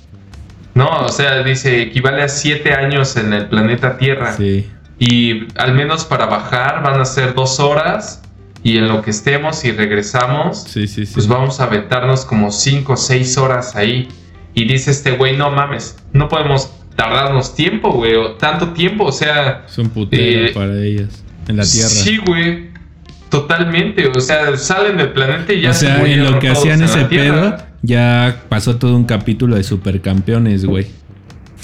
[SPEAKER 1] No, o sea, dice, equivale a siete años en el planeta Tierra. Sí. Y al menos para bajar van a ser dos horas. Y en lo que estemos y regresamos, sí, sí, pues vamos a aventarnos como cinco o seis horas ahí. Y dice este güey, no mames, no podemos tardarnos tiempo, güey, o tanto tiempo, o sea...
[SPEAKER 2] Son putero eh, para ellas, en la Tierra.
[SPEAKER 1] Sí, güey, totalmente, o sea, salen del planeta y ya...
[SPEAKER 2] O sea, en lo que hacían ese pedo, ya pasó todo un capítulo de supercampeones, güey.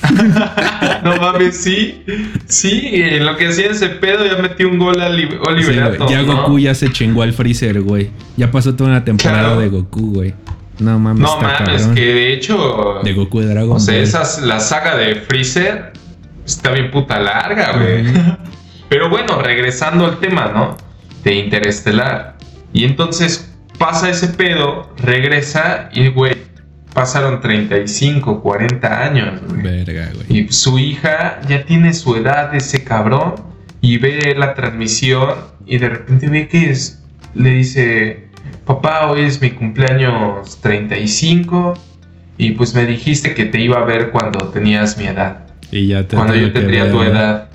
[SPEAKER 1] no mames, sí. Sí, en lo que hacía ese pedo ya metió un gol a Oliver
[SPEAKER 2] Ya Goku ya se chingó al Freezer, güey. Ya pasó toda una temporada de Goku, güey. No mames,
[SPEAKER 1] No mames, que de hecho.
[SPEAKER 2] De Goku de Dragon
[SPEAKER 1] O sea, esas, la saga de Freezer está bien puta larga, güey. Pero bueno, regresando al tema, ¿no? De Interestelar. Y entonces pasa ese pedo, regresa y, güey, pasaron 35, 40 años, güey.
[SPEAKER 2] Verga, güey.
[SPEAKER 1] Y su hija ya tiene su edad, ese cabrón, y ve la transmisión y de repente ve que es, le dice, papá, hoy es mi cumpleaños 35 y pues me dijiste que te iba a ver cuando tenías mi edad.
[SPEAKER 2] Y ya te
[SPEAKER 1] Cuando yo tendría tu edad.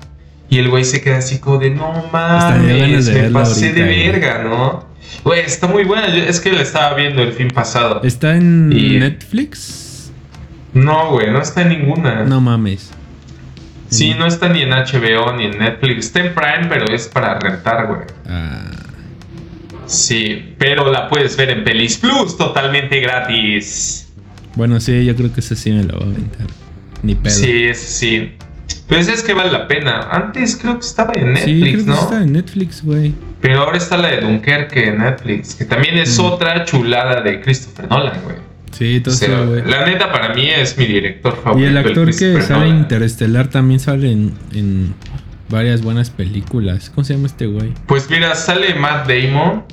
[SPEAKER 1] Y el güey se queda así como de, no mames, me pasé de verga, ¿no? Güey, está muy buena. es que la estaba viendo el fin pasado.
[SPEAKER 2] ¿Está en Netflix?
[SPEAKER 1] No, güey, no está en ninguna.
[SPEAKER 2] No mames.
[SPEAKER 1] Sí, no está ni en HBO ni en Netflix. Está en Prime, pero es para rentar, güey. Ah. Sí, pero la puedes ver en Pelis Plus totalmente gratis.
[SPEAKER 2] Bueno, sí, yo creo que ese sí me lo va a aventar. Ni pedo.
[SPEAKER 1] Sí, ese sí. Pero es que vale la pena. Antes creo que estaba en Netflix, sí, creo Que
[SPEAKER 2] está en Netflix, güey.
[SPEAKER 1] Pero ahora está la de Dunkerque en Netflix, que también es mm. otra chulada de Christopher Nolan, güey.
[SPEAKER 2] Sí, todo
[SPEAKER 1] o güey. La neta para mí es mi director favorito.
[SPEAKER 2] Y el actor que sale en Interestelar también sale en, varias buenas películas. ¿Cómo se llama este güey?
[SPEAKER 1] Pues mira, sale Matt Damon.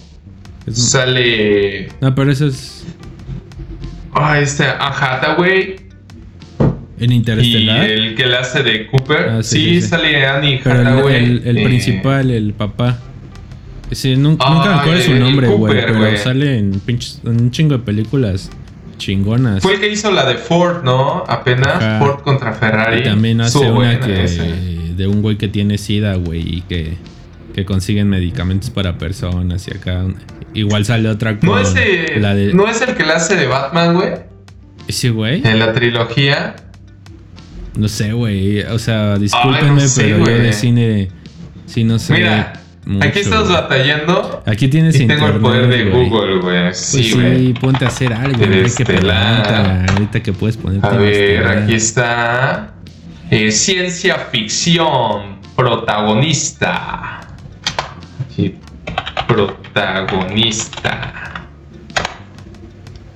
[SPEAKER 1] Sale.
[SPEAKER 2] No, pero eso es.
[SPEAKER 1] Ah, este, Hathaway.
[SPEAKER 2] ¿En Interestelar?
[SPEAKER 1] Y el que le hace de Cooper. Ah, sí, sale Annie Hathaway.
[SPEAKER 2] El, principal, el papá. Sí, nunca, nunca me acuerdo su nombre, güey. Pero sale en, en un chingo de películas chingonas.
[SPEAKER 1] Fue el que hizo la de Ford, ¿no? Apenas. Ford contra Ferrari.
[SPEAKER 2] Y también hace una que. De un güey que tiene sida, güey. Y que, que consiguen medicamentos para personas. Y acá. Igual sale otra
[SPEAKER 1] con ¿No es, la de... ¿No es el que le hace de Batman, güey?
[SPEAKER 2] Sí, güey.
[SPEAKER 1] En la trilogía.
[SPEAKER 2] No sé, güey. O sea, discúlpenme, pero yo de cine. Sí, no sé.
[SPEAKER 1] Mira, aquí estás batallando.
[SPEAKER 2] Aquí tienes
[SPEAKER 1] y tengo el poder de Google, güey. Sí,
[SPEAKER 2] pues sí, ponte a hacer algo. ahorita que puedes ponerte
[SPEAKER 1] A ver, aquí está. Eh, ciencia ficción. Protagonista. Aquí, protagonista.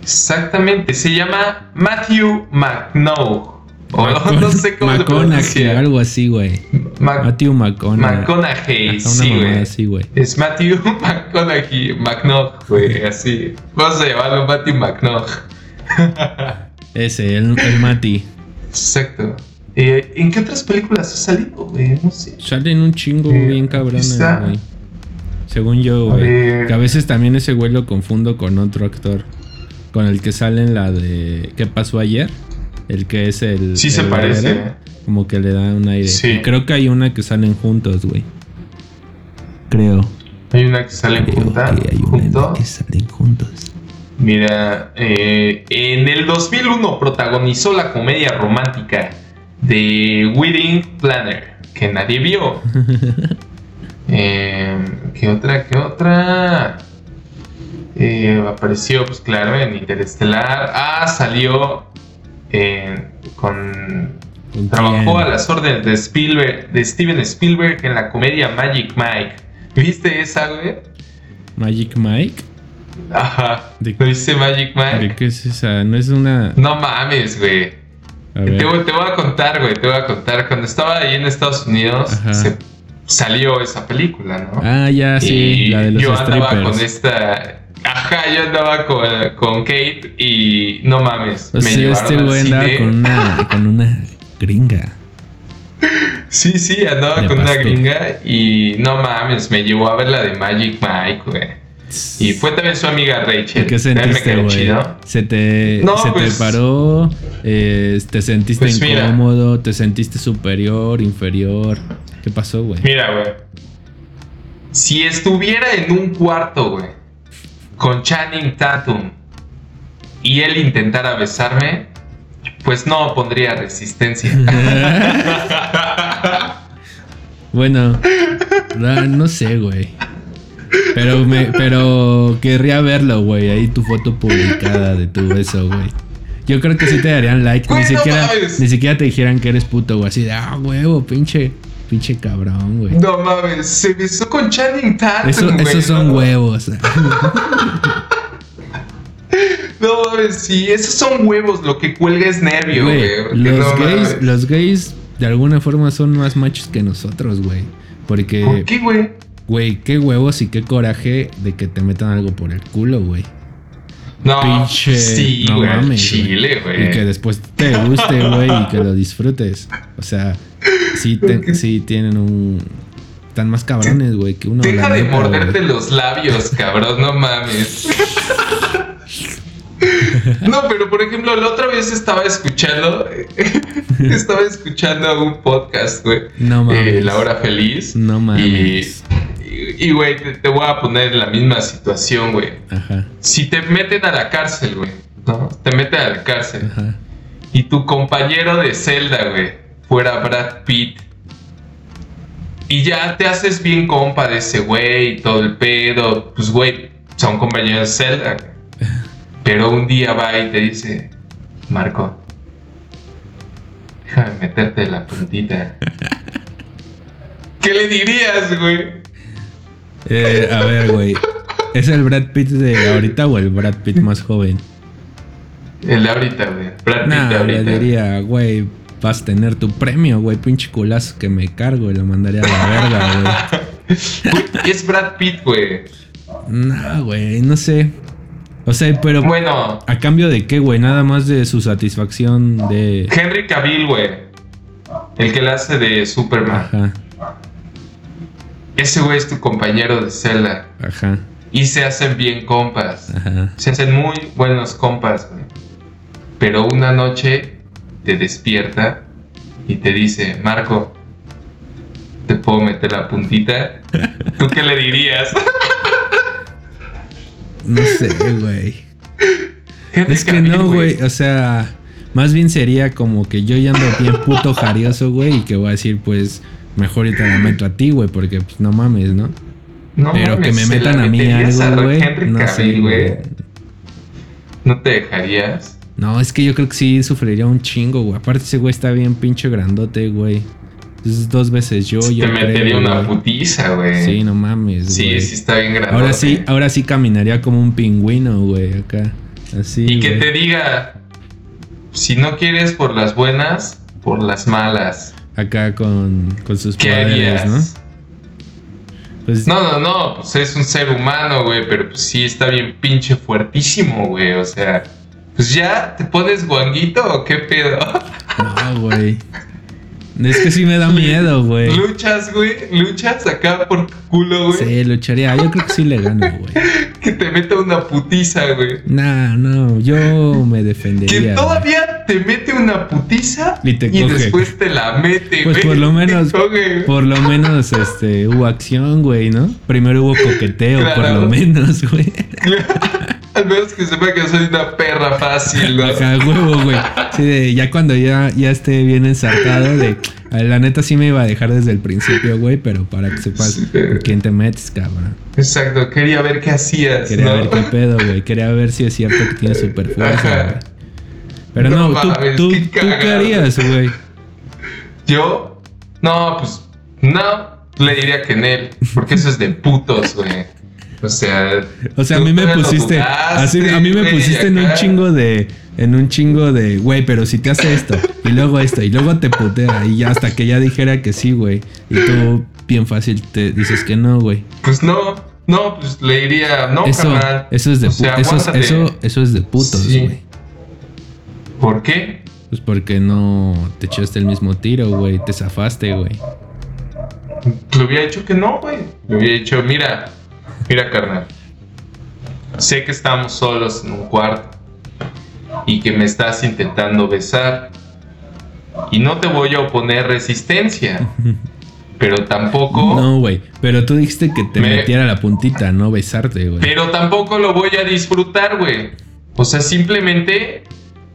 [SPEAKER 1] Exactamente, se llama Matthew McNaught. O no sé cómo
[SPEAKER 2] McConaughey, algo así, güey. Matthew McConaughey.
[SPEAKER 1] McConaughey, sí, güey. Es Matthew McConaughey, McNaught, güey, así. Vamos a llamarlo Matthew McNaught.
[SPEAKER 2] Ese, el, el Matty.
[SPEAKER 1] Exacto. Eh, ¿En qué otras películas ha salido, güey? No sé.
[SPEAKER 2] Sale en un chingo eh, bien cabrón, güey. Según yo, güey. Que a veces también ese güey lo confundo con otro actor. Con el que sale en la de ¿Qué pasó ayer? El que es el.
[SPEAKER 1] Sí, se parece.
[SPEAKER 2] como que le da un aire. Sí. creo que hay una que salen juntos, güey. Creo.
[SPEAKER 1] Hay una que salen juntas.
[SPEAKER 2] hay una que salen juntos.
[SPEAKER 1] Mira, eh, en el 2001 protagonizó la comedia romántica de Wedding Planner, que nadie vio. eh, ¿Qué otra? ¿Qué otra? Eh, apareció, pues claro, en Interestelar. Ah, salió con trabajó a las órdenes de Spielberg, de Steven Spielberg en la comedia Magic Mike. ¿Viste esa, güey?
[SPEAKER 2] Magic Mike.
[SPEAKER 1] Ajá. ¿Lo viste Magic Mike?
[SPEAKER 2] ¿De qué es esa? No es una.
[SPEAKER 1] No mames, güey. Te, voy a contar, güey, te voy a contar. Cuando estaba ahí en Estados Unidos, salió esa película, ¿no?
[SPEAKER 2] Ah, ya, sí, la de los
[SPEAKER 1] Yo andaba con esta Ajá, yo andaba con, con Kate y no mames.
[SPEAKER 2] O me sea, este güey andaba con una, con una gringa.
[SPEAKER 1] Sí, sí, andaba con una gringa y no mames, me llevó a ver la de Magic Mike, güey. Y fue también su amiga Rachel.
[SPEAKER 2] ¿Qué sentiste, güey? Se te, se te pues, paró, eh, te sentiste pues incómodo, te sentiste superior, inferior. ¿Qué pasó, güey?
[SPEAKER 1] Mira, güey. Si estuviera en un cuarto, güey con Channing Tatum y él intentara besarme, pues no pondría resistencia.
[SPEAKER 2] bueno, no, sé, güey. Pero me, pero querría verlo, güey. Ahí tu foto publicada de tu beso, güey. Yo creo que sí te darían like. Ni siquiera, ni siquiera te dijeran que eres puto, güey. Así de, ah, huevo, pinche, pinche cabrón, güey.
[SPEAKER 1] No mames, se besó con Channing Tatum,
[SPEAKER 2] Eso,
[SPEAKER 1] güey.
[SPEAKER 2] esos son
[SPEAKER 1] no,
[SPEAKER 2] huevos.
[SPEAKER 1] No mames, sí, esos son huevos. Lo que cuelga es nervio,
[SPEAKER 2] Güey, los
[SPEAKER 1] no
[SPEAKER 2] gays,
[SPEAKER 1] mames.
[SPEAKER 2] los gays de alguna forma son más machos que nosotros, güey. Porque,
[SPEAKER 1] ¿Por qué, güey?
[SPEAKER 2] güey, qué huevos y qué coraje de que te metan algo por el culo, güey.
[SPEAKER 1] No,
[SPEAKER 2] Pinche.
[SPEAKER 1] sí,
[SPEAKER 2] no
[SPEAKER 1] güey.
[SPEAKER 2] mames,
[SPEAKER 1] Chile, güey.
[SPEAKER 2] Y que después te guste, güey, y que lo disfrutes. O sea, sí, te- sí tienen un. Están más cabrones, güey, que uno.
[SPEAKER 1] Deja de morderte los labios, cabrón, no mames. No, pero por ejemplo, la otra vez estaba escuchando, estaba escuchando un podcast, güey.
[SPEAKER 2] No mames.
[SPEAKER 1] eh, La Hora Feliz.
[SPEAKER 2] No mames.
[SPEAKER 1] y, y, güey, te, te voy a poner en la misma situación, güey.
[SPEAKER 2] Ajá,
[SPEAKER 1] Si te meten a la cárcel, güey, ¿no? Te meten a la cárcel.
[SPEAKER 2] ajá.
[SPEAKER 1] Y tu compañero de celda, güey, fuera Brad Pitt. Y ya te haces bien compa de ese güey todo el pedo. Pues, güey, son compañeros de celda. Pero un día va y te dice, Marco, déjame meterte la puntita. ¿Qué le dirías, güey?
[SPEAKER 2] Eh, a ver, güey. ¿Es el Brad Pitt de ahorita o el Brad Pitt más joven?
[SPEAKER 1] El de ahorita, güey. Brad Pitt de
[SPEAKER 2] Nah, le
[SPEAKER 1] ahorita.
[SPEAKER 2] diría, güey, vas a tener tu premio, güey, pinche culazo que me cargo y lo mandaría a la verga,
[SPEAKER 1] Güey, Es Brad Pitt, güey.
[SPEAKER 2] Nah, güey, no sé. O sea, pero
[SPEAKER 1] Bueno,
[SPEAKER 2] ¿a cambio de qué, güey? Nada más de su satisfacción de...
[SPEAKER 1] Henry Cavill, güey. El que le hace de Superman.
[SPEAKER 2] Ajá,
[SPEAKER 1] Ese güey es tu compañero de celda.
[SPEAKER 2] ajá,
[SPEAKER 1] Y se hacen bien compas.
[SPEAKER 2] ajá.
[SPEAKER 1] Se hacen muy buenos compas, güey. Pero una noche te despierta y te dice, Marco, ¿te puedo meter la puntita? ¿Tú qué le dirías?
[SPEAKER 2] No sé, güey. Es que no, güey. O sea, más bien sería como que yo ya ando bien puto jarioso, güey, y que voy a decir, pues, mejor yo te la meto a ti, güey, porque pues no mames, ¿no?
[SPEAKER 1] No
[SPEAKER 2] Pero que me
[SPEAKER 1] ¿se
[SPEAKER 2] metan a mí algo, güey. No sé,
[SPEAKER 1] güey. ¿No te dejarías?
[SPEAKER 2] No, es que yo creo que sí sufriría un chingo, güey. Aparte ese güey está bien pinche grandote, güey. Es dos veces yo, yo
[SPEAKER 1] te metería una putiza, güey.
[SPEAKER 2] Sí, no mames,
[SPEAKER 1] Sí,
[SPEAKER 2] güey.
[SPEAKER 1] sí está bien grande.
[SPEAKER 2] Ahora sí, ahora sí caminaría como un pingüino, güey, acá. Así.
[SPEAKER 1] Y que te diga, si no quieres por las buenas, por las malas.
[SPEAKER 2] Acá con, con sus
[SPEAKER 1] ¿Qué harías?
[SPEAKER 2] ¿no? Pues
[SPEAKER 1] No, no, no, pues es un ser humano, güey, pero pues sí está bien pinche fuertísimo, güey. O sea, pues ya te pones guanguito o qué pedo.
[SPEAKER 2] no, güey. Es que sí me da miedo, güey.
[SPEAKER 1] Luchas, güey, luchas acá por culo, güey.
[SPEAKER 2] Sí, lucharía. Yo creo que sí le gano, güey.
[SPEAKER 1] Que te meta una putiza, güey.
[SPEAKER 2] Nah, no, yo me defendería.
[SPEAKER 1] Que todavía te mete una putiza
[SPEAKER 2] Y te coge.
[SPEAKER 1] después te la mete, güey.
[SPEAKER 2] Pues por lo menos, por lo menos, este, hubo acción, güey, ¿no? Primero hubo coqueteo, por lo menos, güey.
[SPEAKER 1] Al menos que sepa que soy una perra fácil, ¿no?
[SPEAKER 2] Acá huevo, güey. Sí, de, ya cuando ya, ya esté bien ensartado, de, "Ay, la neta sí me iba a dejar desde el principio, güey, pero para que sepas
[SPEAKER 1] Sí.
[SPEAKER 2] quién te metes, cabrón.
[SPEAKER 1] Exacto, quería ver qué hacías,
[SPEAKER 2] Quería
[SPEAKER 1] ¿no?
[SPEAKER 2] ver qué pedo, güey. Quería ver si es cierto que tienes super fuerza,
[SPEAKER 1] Ajá.
[SPEAKER 2] Pero
[SPEAKER 1] No
[SPEAKER 2] no, tú, tú,
[SPEAKER 1] qué
[SPEAKER 2] ¿tú qué harías, güey?
[SPEAKER 1] Yo, no, pues, no, le diría que en él, porque eso es de putos, güey. O sea,
[SPEAKER 2] O sea, a mí me pusiste, así, a mí me pusiste en un chingo de, en un chingo de, güey, pero si te hace esto, y luego esto, y luego te putea, y ya hasta que ya dijera que sí, güey, y tú bien fácil te dices que no, güey.
[SPEAKER 1] Pues no, no, pues le diría, no,
[SPEAKER 2] Eso,
[SPEAKER 1] carnal.
[SPEAKER 2] eso es de
[SPEAKER 1] O sea,
[SPEAKER 2] eso, eso, eso es de putos,
[SPEAKER 1] Sí.
[SPEAKER 2] güey.
[SPEAKER 1] ¿Por qué?
[SPEAKER 2] Pues porque no te echaste el mismo tiro, güey, te zafaste, güey.
[SPEAKER 1] Le hubiera dicho que no, güey. Le hubiera dicho, mira, mira, carnal. Sé que estamos solos en un cuarto y que me estás intentando besar. Y no te voy a oponer resistencia. Pero tampoco.
[SPEAKER 2] No, güey, pero tú dijiste que te
[SPEAKER 1] Me-
[SPEAKER 2] metiera la puntita, no besarte, güey.
[SPEAKER 1] Pero tampoco lo voy a disfrutar, güey. O sea, simplemente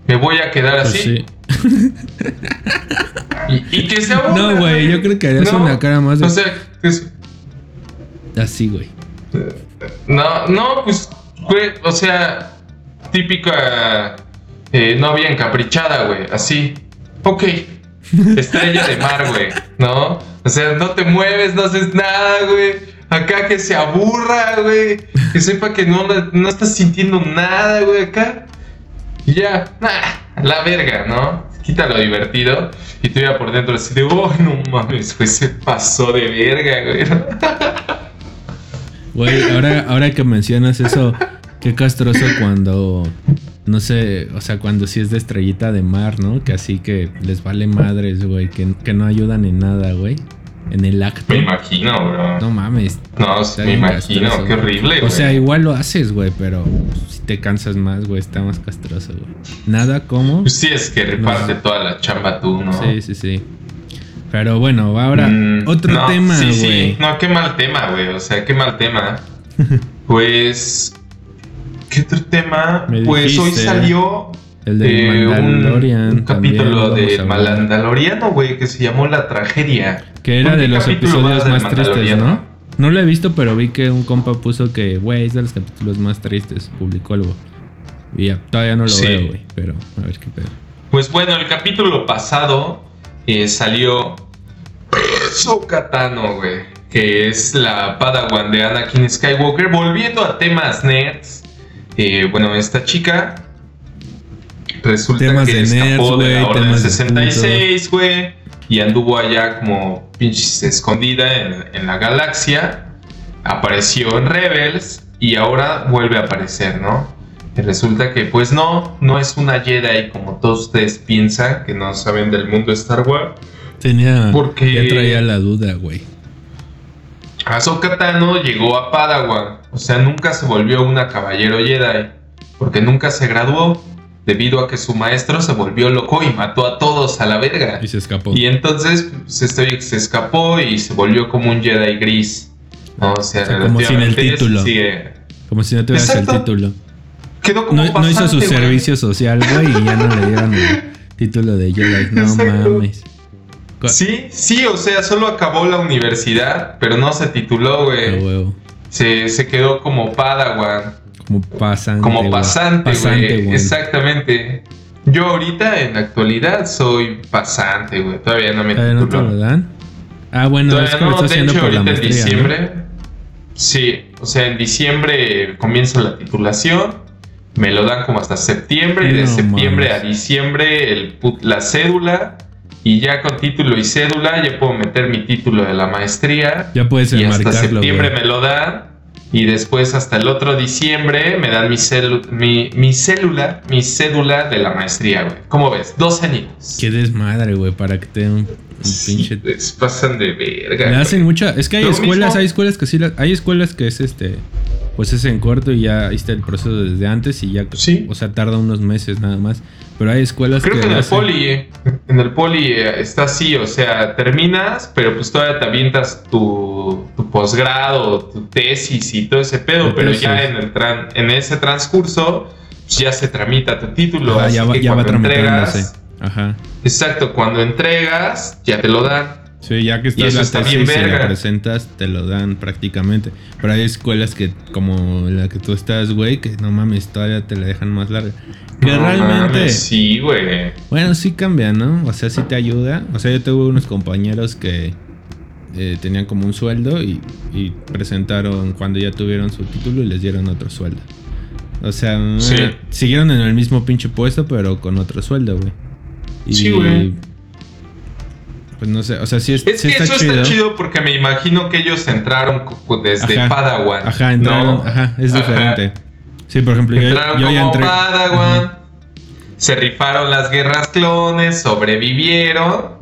[SPEAKER 1] me voy a quedar
[SPEAKER 2] Pues
[SPEAKER 1] así.
[SPEAKER 2] sí.
[SPEAKER 1] Y, y que se aburra,
[SPEAKER 2] No, güey, yo creo que harías
[SPEAKER 1] No,
[SPEAKER 2] una cara más de-
[SPEAKER 1] O sea, es-
[SPEAKER 2] Así, güey.
[SPEAKER 1] No, no, pues, güey, o sea, típica eh, novia encaprichada, güey, así. Ok, estrella de mar, güey, ¿no? O sea, no te mueves, no haces nada, güey. Acá que se aburra, güey. Que sepa que no, no estás sintiendo nada, güey, acá. Y ya, nah, la verga, ¿no? Quita lo divertido. Y tú ya por dentro así de, oh, no mames, güey, se pasó de verga, güey.
[SPEAKER 2] Güey, ahora, ahora que mencionas eso, qué castroso cuando, no sé, o sea, cuando sí es de estrellita de mar, ¿no? Que así que les vale madres, güey, que, que no ayudan en nada, güey. En el acto.
[SPEAKER 1] Me imagino, bro.
[SPEAKER 2] No mames.
[SPEAKER 1] No, me imagino, qué horrible,
[SPEAKER 2] güey. O sea, igual lo haces, güey, pero si te cansas más, güey, está más castroso, güey. Nada como.
[SPEAKER 1] Pues sí, es que reparte toda la chamba tú, ¿no?
[SPEAKER 2] Sí, sí, sí. Pero bueno, ahora mm, otro tema, güey. Sí, sí,
[SPEAKER 1] no, qué mal tema, güey. O sea, qué mal tema. pues. ¿Qué otro tema? pues hoy salió.
[SPEAKER 2] El de eh,
[SPEAKER 1] un, capítulo de Malandaloriano, güey, que se llamó La Tragedia.
[SPEAKER 2] Que era de los episodios más, tristes, ¿no? No lo he visto, pero vi que un compa puso que, güey, es de los capítulos más tristes. Publicó algo. Y ya, todavía no lo veo, güey. Pero a ver qué pedo.
[SPEAKER 1] Pues bueno, el capítulo pasado eh, salió Peso Katano, güey, que es la Padawan de Anakin Skywalker. Volviendo a temas nerds, eh, bueno, esta chica resulta que escapó de la Orden 66, güey, y anduvo allá como pinches escondida en, en la galaxia. Apareció en Rebels y ahora vuelve a aparecer, ¿no? Y resulta que pues no, no es una Jedi como todos ustedes piensan, que no saben del mundo Star Wars.
[SPEAKER 2] Tenía, porque ya traía la duda, güey.
[SPEAKER 1] Ahsoka Tano llegó a Padawan, o sea, nunca se volvió una caballero Jedi, porque nunca se graduó, debido a que su maestro se volvió loco y mató a todos a la verga.
[SPEAKER 2] Y se escapó.
[SPEAKER 1] Y entonces se, pues, se escapó y se volvió como un Jedi gris. O sea,
[SPEAKER 2] como sin el título. Como si no tuvieras el título no, hizo su servicio social, güey, y ya no le dieron el título de Jedi. No mames.
[SPEAKER 1] Sí, sí, o sea, solo acabó la universidad, pero no se tituló, güey. Se, se, quedó como Padawan.
[SPEAKER 2] Como pasante.
[SPEAKER 1] Como pasante, güey. Exactamente. Yo ahorita, en la actualidad, soy pasante, güey. Todavía no me
[SPEAKER 2] tituló. no te lo dan? Ah, bueno,
[SPEAKER 1] Todavía es que no, de hecho, ahorita en diciembre. Sí, o sea, en diciembre comienza la titulación me lo dan como hasta septiembre y de septiembre a diciembre el, la cédula y ya con título y cédula ya puedo meter mi título de la maestría.
[SPEAKER 2] Ya puedes
[SPEAKER 1] Y hasta septiembre me lo dan y después hasta el otro diciembre me dan mi, mi, mi célula, mi cédula de la maestría, güey. ¿Cómo ves? Dos años.
[SPEAKER 2] Qué desmadre, güey, para que te den un, pinche...
[SPEAKER 1] pasan de verga.
[SPEAKER 2] Me hacen mucha... Es que hay escuelas, hay escuelas que sí... Hay escuelas que es este pues es en corto y ya está el proceso desde antes y ya,
[SPEAKER 1] ¿Sí?
[SPEAKER 2] o sea, tarda unos meses nada más. Pero hay escuelas
[SPEAKER 1] Creo que, en el poli, eh, en el poli eh, está así, o sea, terminas, pero pues todavía te avientas tu, tu posgrado, tu tesis y todo ese pedo, pero ya en, el en ese transcurso pues, ya se tramita tu título, así ya, que ya cuando entregas,
[SPEAKER 2] Ajá.
[SPEAKER 1] Exacto, cuando entregas ya te lo dan.
[SPEAKER 2] Sí, ya que estás la tesis y la presentas, te lo dan prácticamente. Pero hay escuelas que, como la que tú estás, güey, que no mames, todavía te la dejan más larga. Que realmente.
[SPEAKER 1] sí, güey.
[SPEAKER 2] Bueno, sí cambia, ¿no? O sea, sí te ayuda. O sea, yo tuve unos compañeros que eh, tenían como un sueldo y, presentaron cuando ya tuvieron su título y les dieron otro sueldo. O sea, siguieron en el mismo pinche puesto, pero con otro sueldo, güey.
[SPEAKER 1] sí, güey.
[SPEAKER 2] Pues no sé, o sea, sí, es,
[SPEAKER 1] es
[SPEAKER 2] que
[SPEAKER 1] eso está chido porque me imagino que ellos entraron desde Padawan.
[SPEAKER 2] Ajá, entraron, ajá, es diferente. Sí, por ejemplo,
[SPEAKER 1] entraron yo, como Padawan, se rifaron las guerras clones, sobrevivieron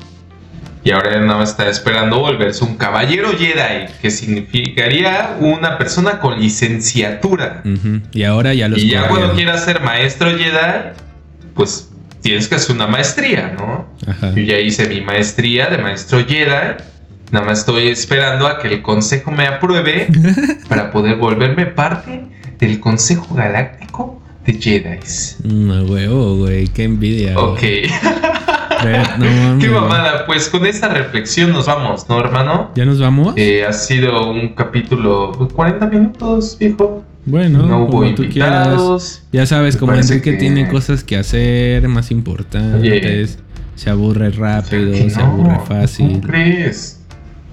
[SPEAKER 1] y ahora más está esperando volverse un caballero Jedi, que significaría una persona con licenciatura.
[SPEAKER 2] Y ahora ya los
[SPEAKER 1] Y ya cuando quiera ser maestro Jedi, pues tienes que hacer una maestría, ¿no? Yo ya hice mi maestría de maestro Jedi. Nada más estoy esperando a que el consejo me apruebe para poder volverme parte del Consejo Galáctico de Jedi.
[SPEAKER 2] No, huevo, güey, qué envidia.
[SPEAKER 1] Ok. Qué mamada. Pues con esta reflexión nos vamos, ¿no, hermano?
[SPEAKER 2] ¿Ya nos vamos?
[SPEAKER 1] Eh, ha sido un capítulo 40 minutos, viejo.
[SPEAKER 2] Bueno, no hubo invitados. Ya sabes, como Enrique que... tiene cosas que hacer más importantes. Se aburre rápido, se aburre fácil.
[SPEAKER 1] ¿Cómo crees?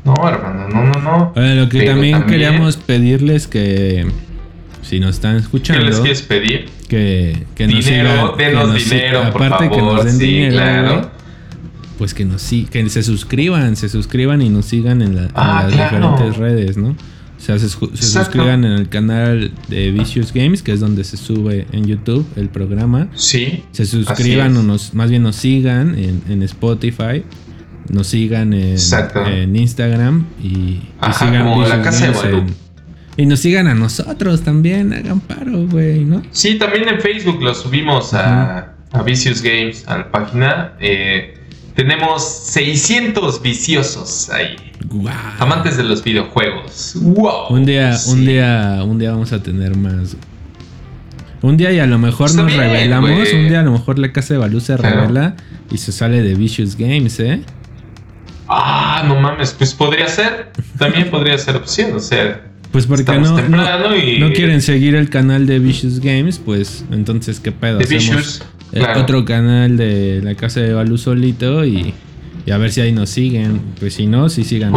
[SPEAKER 1] No, hermano, no, no, no.
[SPEAKER 2] Bueno, lo que también, queríamos pedirles que si nos están escuchando.
[SPEAKER 1] ¿Qué les quieres pedir?
[SPEAKER 2] Que, que
[SPEAKER 1] nos sigan. Denos dinero, aparte por favor. que nos den dinero. Claro.
[SPEAKER 2] Pues que nos que se suscriban, se suscriban y nos sigan en, ah, las diferentes redes, ¿no? O sea, se, suscriban en el canal de Vicious Games, que es donde se sube en YouTube el programa.
[SPEAKER 1] Sí.
[SPEAKER 2] Se suscriban o nos, más bien nos sigan en, Spotify. Nos sigan en, en Instagram y, sigan
[SPEAKER 1] como la casa de
[SPEAKER 2] y nos sigan a nosotros también, hagan paro, güey, ¿no?
[SPEAKER 1] Sí, también en Facebook lo subimos a, a Vicious Games, a la página. Eh, tenemos 600 viciosos ahí. Amantes de los videojuegos. Wow.
[SPEAKER 2] Un día, un día, un día vamos a tener más. Un día y a lo mejor nos revelamos. Un día a lo mejor la casa de Balú se revela y se sale de Vicious Games, ¿eh?
[SPEAKER 1] Ah, no mames, pues podría ser. También podría ser opción, o sea.
[SPEAKER 2] Pues porque no, no, quieren seguir el canal de Vicious Games, pues entonces qué pedo.
[SPEAKER 1] De Vicious.
[SPEAKER 2] Otro canal de la casa de Balú solito y, a ver si ahí nos siguen. Pues si no, si sigan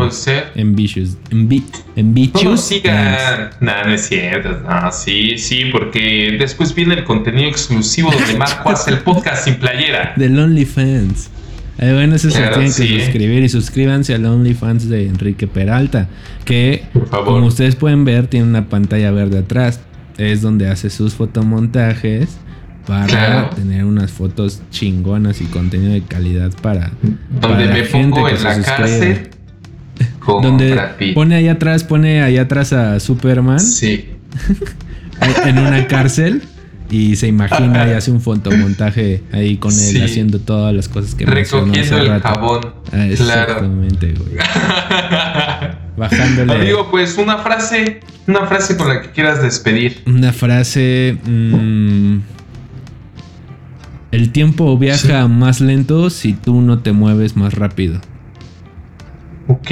[SPEAKER 2] en Vicious. En, en Vicious. No
[SPEAKER 1] sigan. No, no es cierto. No, sí, sí, porque después viene el contenido exclusivo donde Marco hace el podcast sin playera.
[SPEAKER 2] Del OnlyFans. Eh, bueno, eso se tienen que suscribir y suscríbanse al OnlyFans de Enrique Peralta, que como ustedes pueden ver tiene una pantalla verde atrás. Es donde hace sus fotomontajes para tener unas fotos chingonas y contenido de calidad para
[SPEAKER 1] donde me pongo en la cárcel
[SPEAKER 2] donde pone ahí atrás pone ahí atrás a Superman.
[SPEAKER 1] Sí.
[SPEAKER 2] En una cárcel y se imagina y hace un fotomontaje ahí con él haciendo todas las cosas que
[SPEAKER 1] recogiendo el jabón
[SPEAKER 2] ah, exactamente güey. Bajándole.
[SPEAKER 1] Amigo pues una frase una frase con la que quieras despedir.
[SPEAKER 2] Una frase mmm, el tiempo viaja más lento si tú no te mueves más rápido
[SPEAKER 1] ok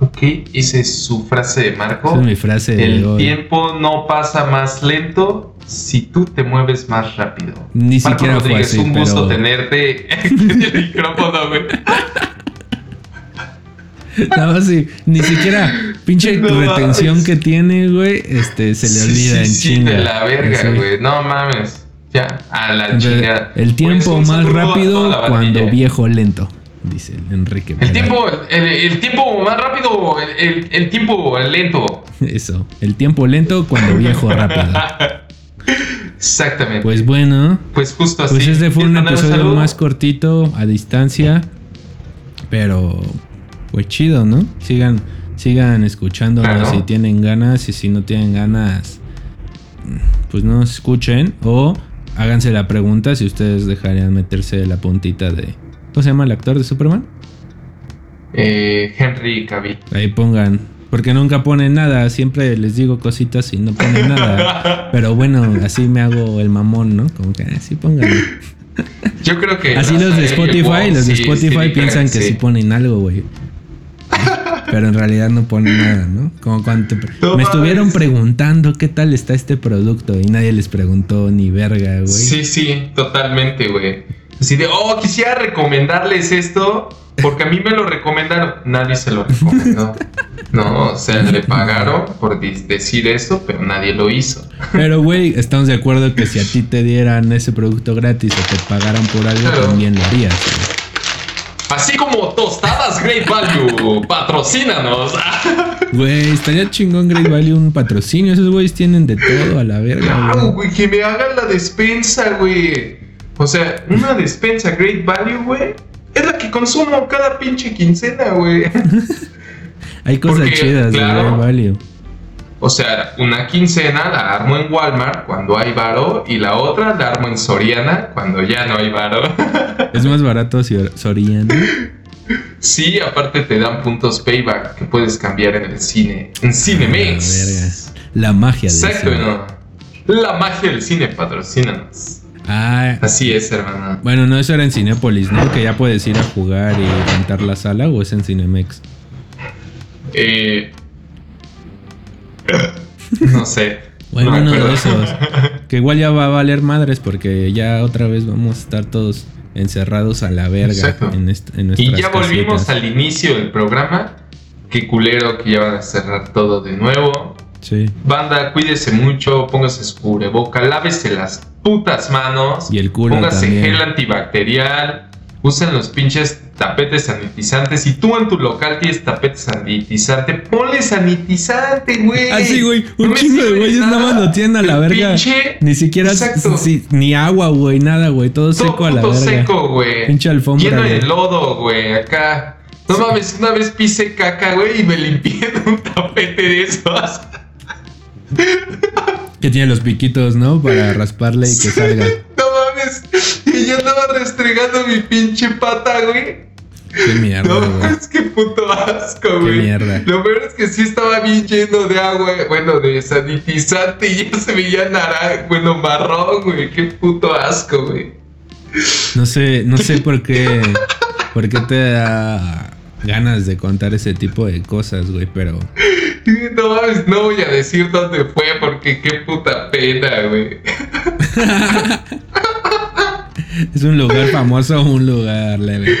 [SPEAKER 1] Ok, esa es su frase de Marco.
[SPEAKER 2] Esa es mi frase
[SPEAKER 1] El tiempo no pasa más lento si tú te mueves más rápido.
[SPEAKER 2] Ni siquiera
[SPEAKER 1] Rodríguez, fue así, un gusto tenerte en el micrófono, güey.
[SPEAKER 2] No, así, ni siquiera pinche retención que tiene, güey, este, se le olvida en sí,
[SPEAKER 1] de la verga, güey. No mames. Ya, a la chingada.
[SPEAKER 2] El tiempo pues, más rápido cuando viejo lento dice Enrique.
[SPEAKER 1] El tiempo, el, tiempo más rápido, el, el, tiempo lento.
[SPEAKER 2] Eso, el tiempo lento cuando viejo rápido.
[SPEAKER 1] Exactamente.
[SPEAKER 2] Pues bueno.
[SPEAKER 1] Pues justo
[SPEAKER 2] pues
[SPEAKER 1] así.
[SPEAKER 2] Pues este fue un episodio más cortito, a distancia. Pero, pues chido, ¿no? Sigan, sigan escuchándonos si tienen ganas y si no tienen ganas, pues no escuchen. O háganse la pregunta si ustedes dejarían meterse la puntita de ¿Cómo se llama el actor de Superman?
[SPEAKER 1] Eh, Henry Cavill.
[SPEAKER 2] Ahí pongan. Porque nunca ponen nada. Siempre les digo cositas y no ponen nada. Pero bueno, así me hago el mamón, ¿no? Como que así ah, pongan.
[SPEAKER 1] Yo creo que.
[SPEAKER 2] Así los de Spotify, los de Spotify piensan que sí. ponen algo, güey. Pero en realidad no ponen nada, ¿no? Como cuando me estuvieron preguntando qué tal está este producto y nadie les preguntó ni verga, güey.
[SPEAKER 1] Sí, sí, totalmente, güey. Así de, oh, quisiera recomendarles esto, porque a mí me lo recomendaron. Nadie se lo recomendó. No, o sea, le pagaron por decir eso, pero nadie lo hizo.
[SPEAKER 2] Pero, güey, estamos de acuerdo que si a ti te dieran ese producto gratis o te pagaran por algo, también lo harías.
[SPEAKER 1] Así como tostadas Great Value, patrocínanos.
[SPEAKER 2] Güey, estaría chingón Great Value un patrocinio. Esos güeyes tienen de todo a la verga.
[SPEAKER 1] Claro, güey, que me hagan la despensa, güey. O sea, una despensa Great Value, güey, es la que consumo cada pinche quincena, güey.
[SPEAKER 2] Hay cosas chidas de Great Value.
[SPEAKER 1] O sea, una quincena la armo en Walmart cuando hay varo y la otra la armo en Soriana cuando ya no hay varo.
[SPEAKER 2] ¿Es más barato Soriana?
[SPEAKER 1] Sí, aparte te dan puntos payback que puedes cambiar en el cine. En Cinemex.
[SPEAKER 2] La, la magia del
[SPEAKER 1] Exacto, ¿no? La magia del cine, patrocínanos.
[SPEAKER 2] Ah,
[SPEAKER 1] Así es, hermano.
[SPEAKER 2] bueno, no, eso era en Cinépolis, ¿no? Que ya puedes ir a jugar y rentar la sala o es en Cinemex.
[SPEAKER 1] Eh, no sé.
[SPEAKER 2] Bueno,
[SPEAKER 1] No
[SPEAKER 2] de esos. Que igual ya va a valer madres porque ya otra vez vamos a estar todos encerrados a la verga en, en
[SPEAKER 1] Y ya volvimos al inicio del programa. Qué culero que ya van a cerrar todo de nuevo.
[SPEAKER 2] Sí.
[SPEAKER 1] Banda, cuídese mucho, póngase su cubreboca, lávese las putas manos.
[SPEAKER 2] Y el culo
[SPEAKER 1] Póngase
[SPEAKER 2] también.
[SPEAKER 1] gel antibacterial. Usen los pinches tapetes sanitizantes. Si tú en tu local tienes tapete sanitizante, ponle sanitizante, güey.
[SPEAKER 2] Así, Ah, güey.
[SPEAKER 1] No
[SPEAKER 2] Un
[SPEAKER 1] me
[SPEAKER 2] chingo de güeyes nada más lo tienen a la verga.
[SPEAKER 1] pinche-
[SPEAKER 2] Ni siquiera sí, ni agua, güey, nada, güey. Todo,
[SPEAKER 1] Todo
[SPEAKER 2] seco a la verga.
[SPEAKER 1] seco, güey.
[SPEAKER 2] Pinche alfombra,
[SPEAKER 1] Lleno de lodo, güey. Acá. No mames, una vez pisé caca, güey, y me limpié en un tapete de esos.
[SPEAKER 2] Que tiene los piquitos, ¿no? Para rasparle y que salga.
[SPEAKER 1] No mames. Restregando mi pinche pata, güey.
[SPEAKER 2] Qué mierda,
[SPEAKER 1] No
[SPEAKER 2] güey.
[SPEAKER 1] mames, qué puto asco,
[SPEAKER 2] Qué
[SPEAKER 1] güey.
[SPEAKER 2] mierda.
[SPEAKER 1] Lo peor es que sí estaba bien lleno de agua, bueno, de sanitizante y ya se veía naranja, bueno, marrón, güey. Qué puto asco, güey.
[SPEAKER 2] No sé, no sé por qué. Por qué te da ganas de contar ese tipo de cosas, güey, pero.
[SPEAKER 1] No mames, no voy a decir dónde fue porque qué puta pena, güey.
[SPEAKER 2] ¿Es un lugar famoso o un lugar leve?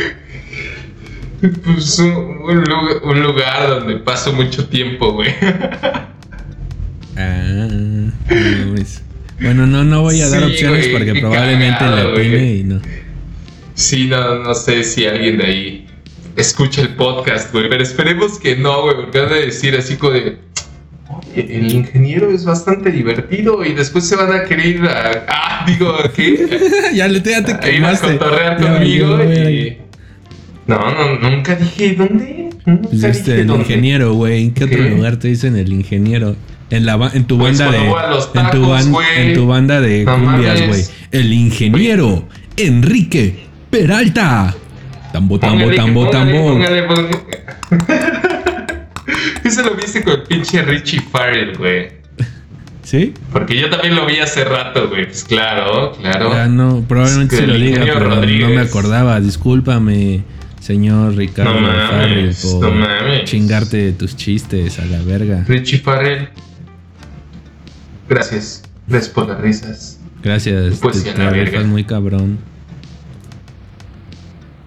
[SPEAKER 1] Pues un, un lugar, un lugar donde paso mucho tiempo, güey.
[SPEAKER 2] Ah. Bueno, no, no voy a dar
[SPEAKER 1] Sí,
[SPEAKER 2] opciones porque probablemente
[SPEAKER 1] cagado, güey.
[SPEAKER 2] opine y no.
[SPEAKER 1] Sí, no, no sé si alguien de ahí escucha el podcast, güey, pero esperemos que no, güey, porque van a decir así como de, el ingeniero es bastante divertido y después se van a querer ir a, ah, digo, ¿qué?
[SPEAKER 2] ya le te, ya te
[SPEAKER 1] A ir a cotorrear
[SPEAKER 2] Ya
[SPEAKER 1] conmigo
[SPEAKER 2] valió,
[SPEAKER 1] y... No, no, nunca dije dónde. Nunca
[SPEAKER 2] Pues este,
[SPEAKER 1] dije
[SPEAKER 2] el
[SPEAKER 1] dónde.
[SPEAKER 2] ingeniero, güey. ¿En qué otro lugar te dicen el ingeniero? En, la, en tu banda de. en, tu ban- en tu banda de
[SPEAKER 1] No
[SPEAKER 2] cumbias, güey. El ingeniero Enrique Peralta. Tambo, tambo,
[SPEAKER 1] Póngale,
[SPEAKER 2] tambo,
[SPEAKER 1] póngale,
[SPEAKER 2] tambo.
[SPEAKER 1] póngale, viste con el pinche Richie Farrell, güey.
[SPEAKER 2] ¿Sí?
[SPEAKER 1] Porque yo también lo vi hace rato, güey. Pues claro, claro.
[SPEAKER 2] Ah, no, probablemente
[SPEAKER 1] Es
[SPEAKER 2] lo diga, pero no
[SPEAKER 1] Rodríguez.
[SPEAKER 2] me acordaba. Discúlpame, señor Ricardo
[SPEAKER 1] No mames,
[SPEAKER 2] Farrell, por
[SPEAKER 1] no mames.
[SPEAKER 2] chingarte de tus chistes a la verga.
[SPEAKER 1] Richie Farrell. Gracias. Gracias por las risas.
[SPEAKER 2] Gracias,
[SPEAKER 1] Pues
[SPEAKER 2] te, te rifas muy cabrón.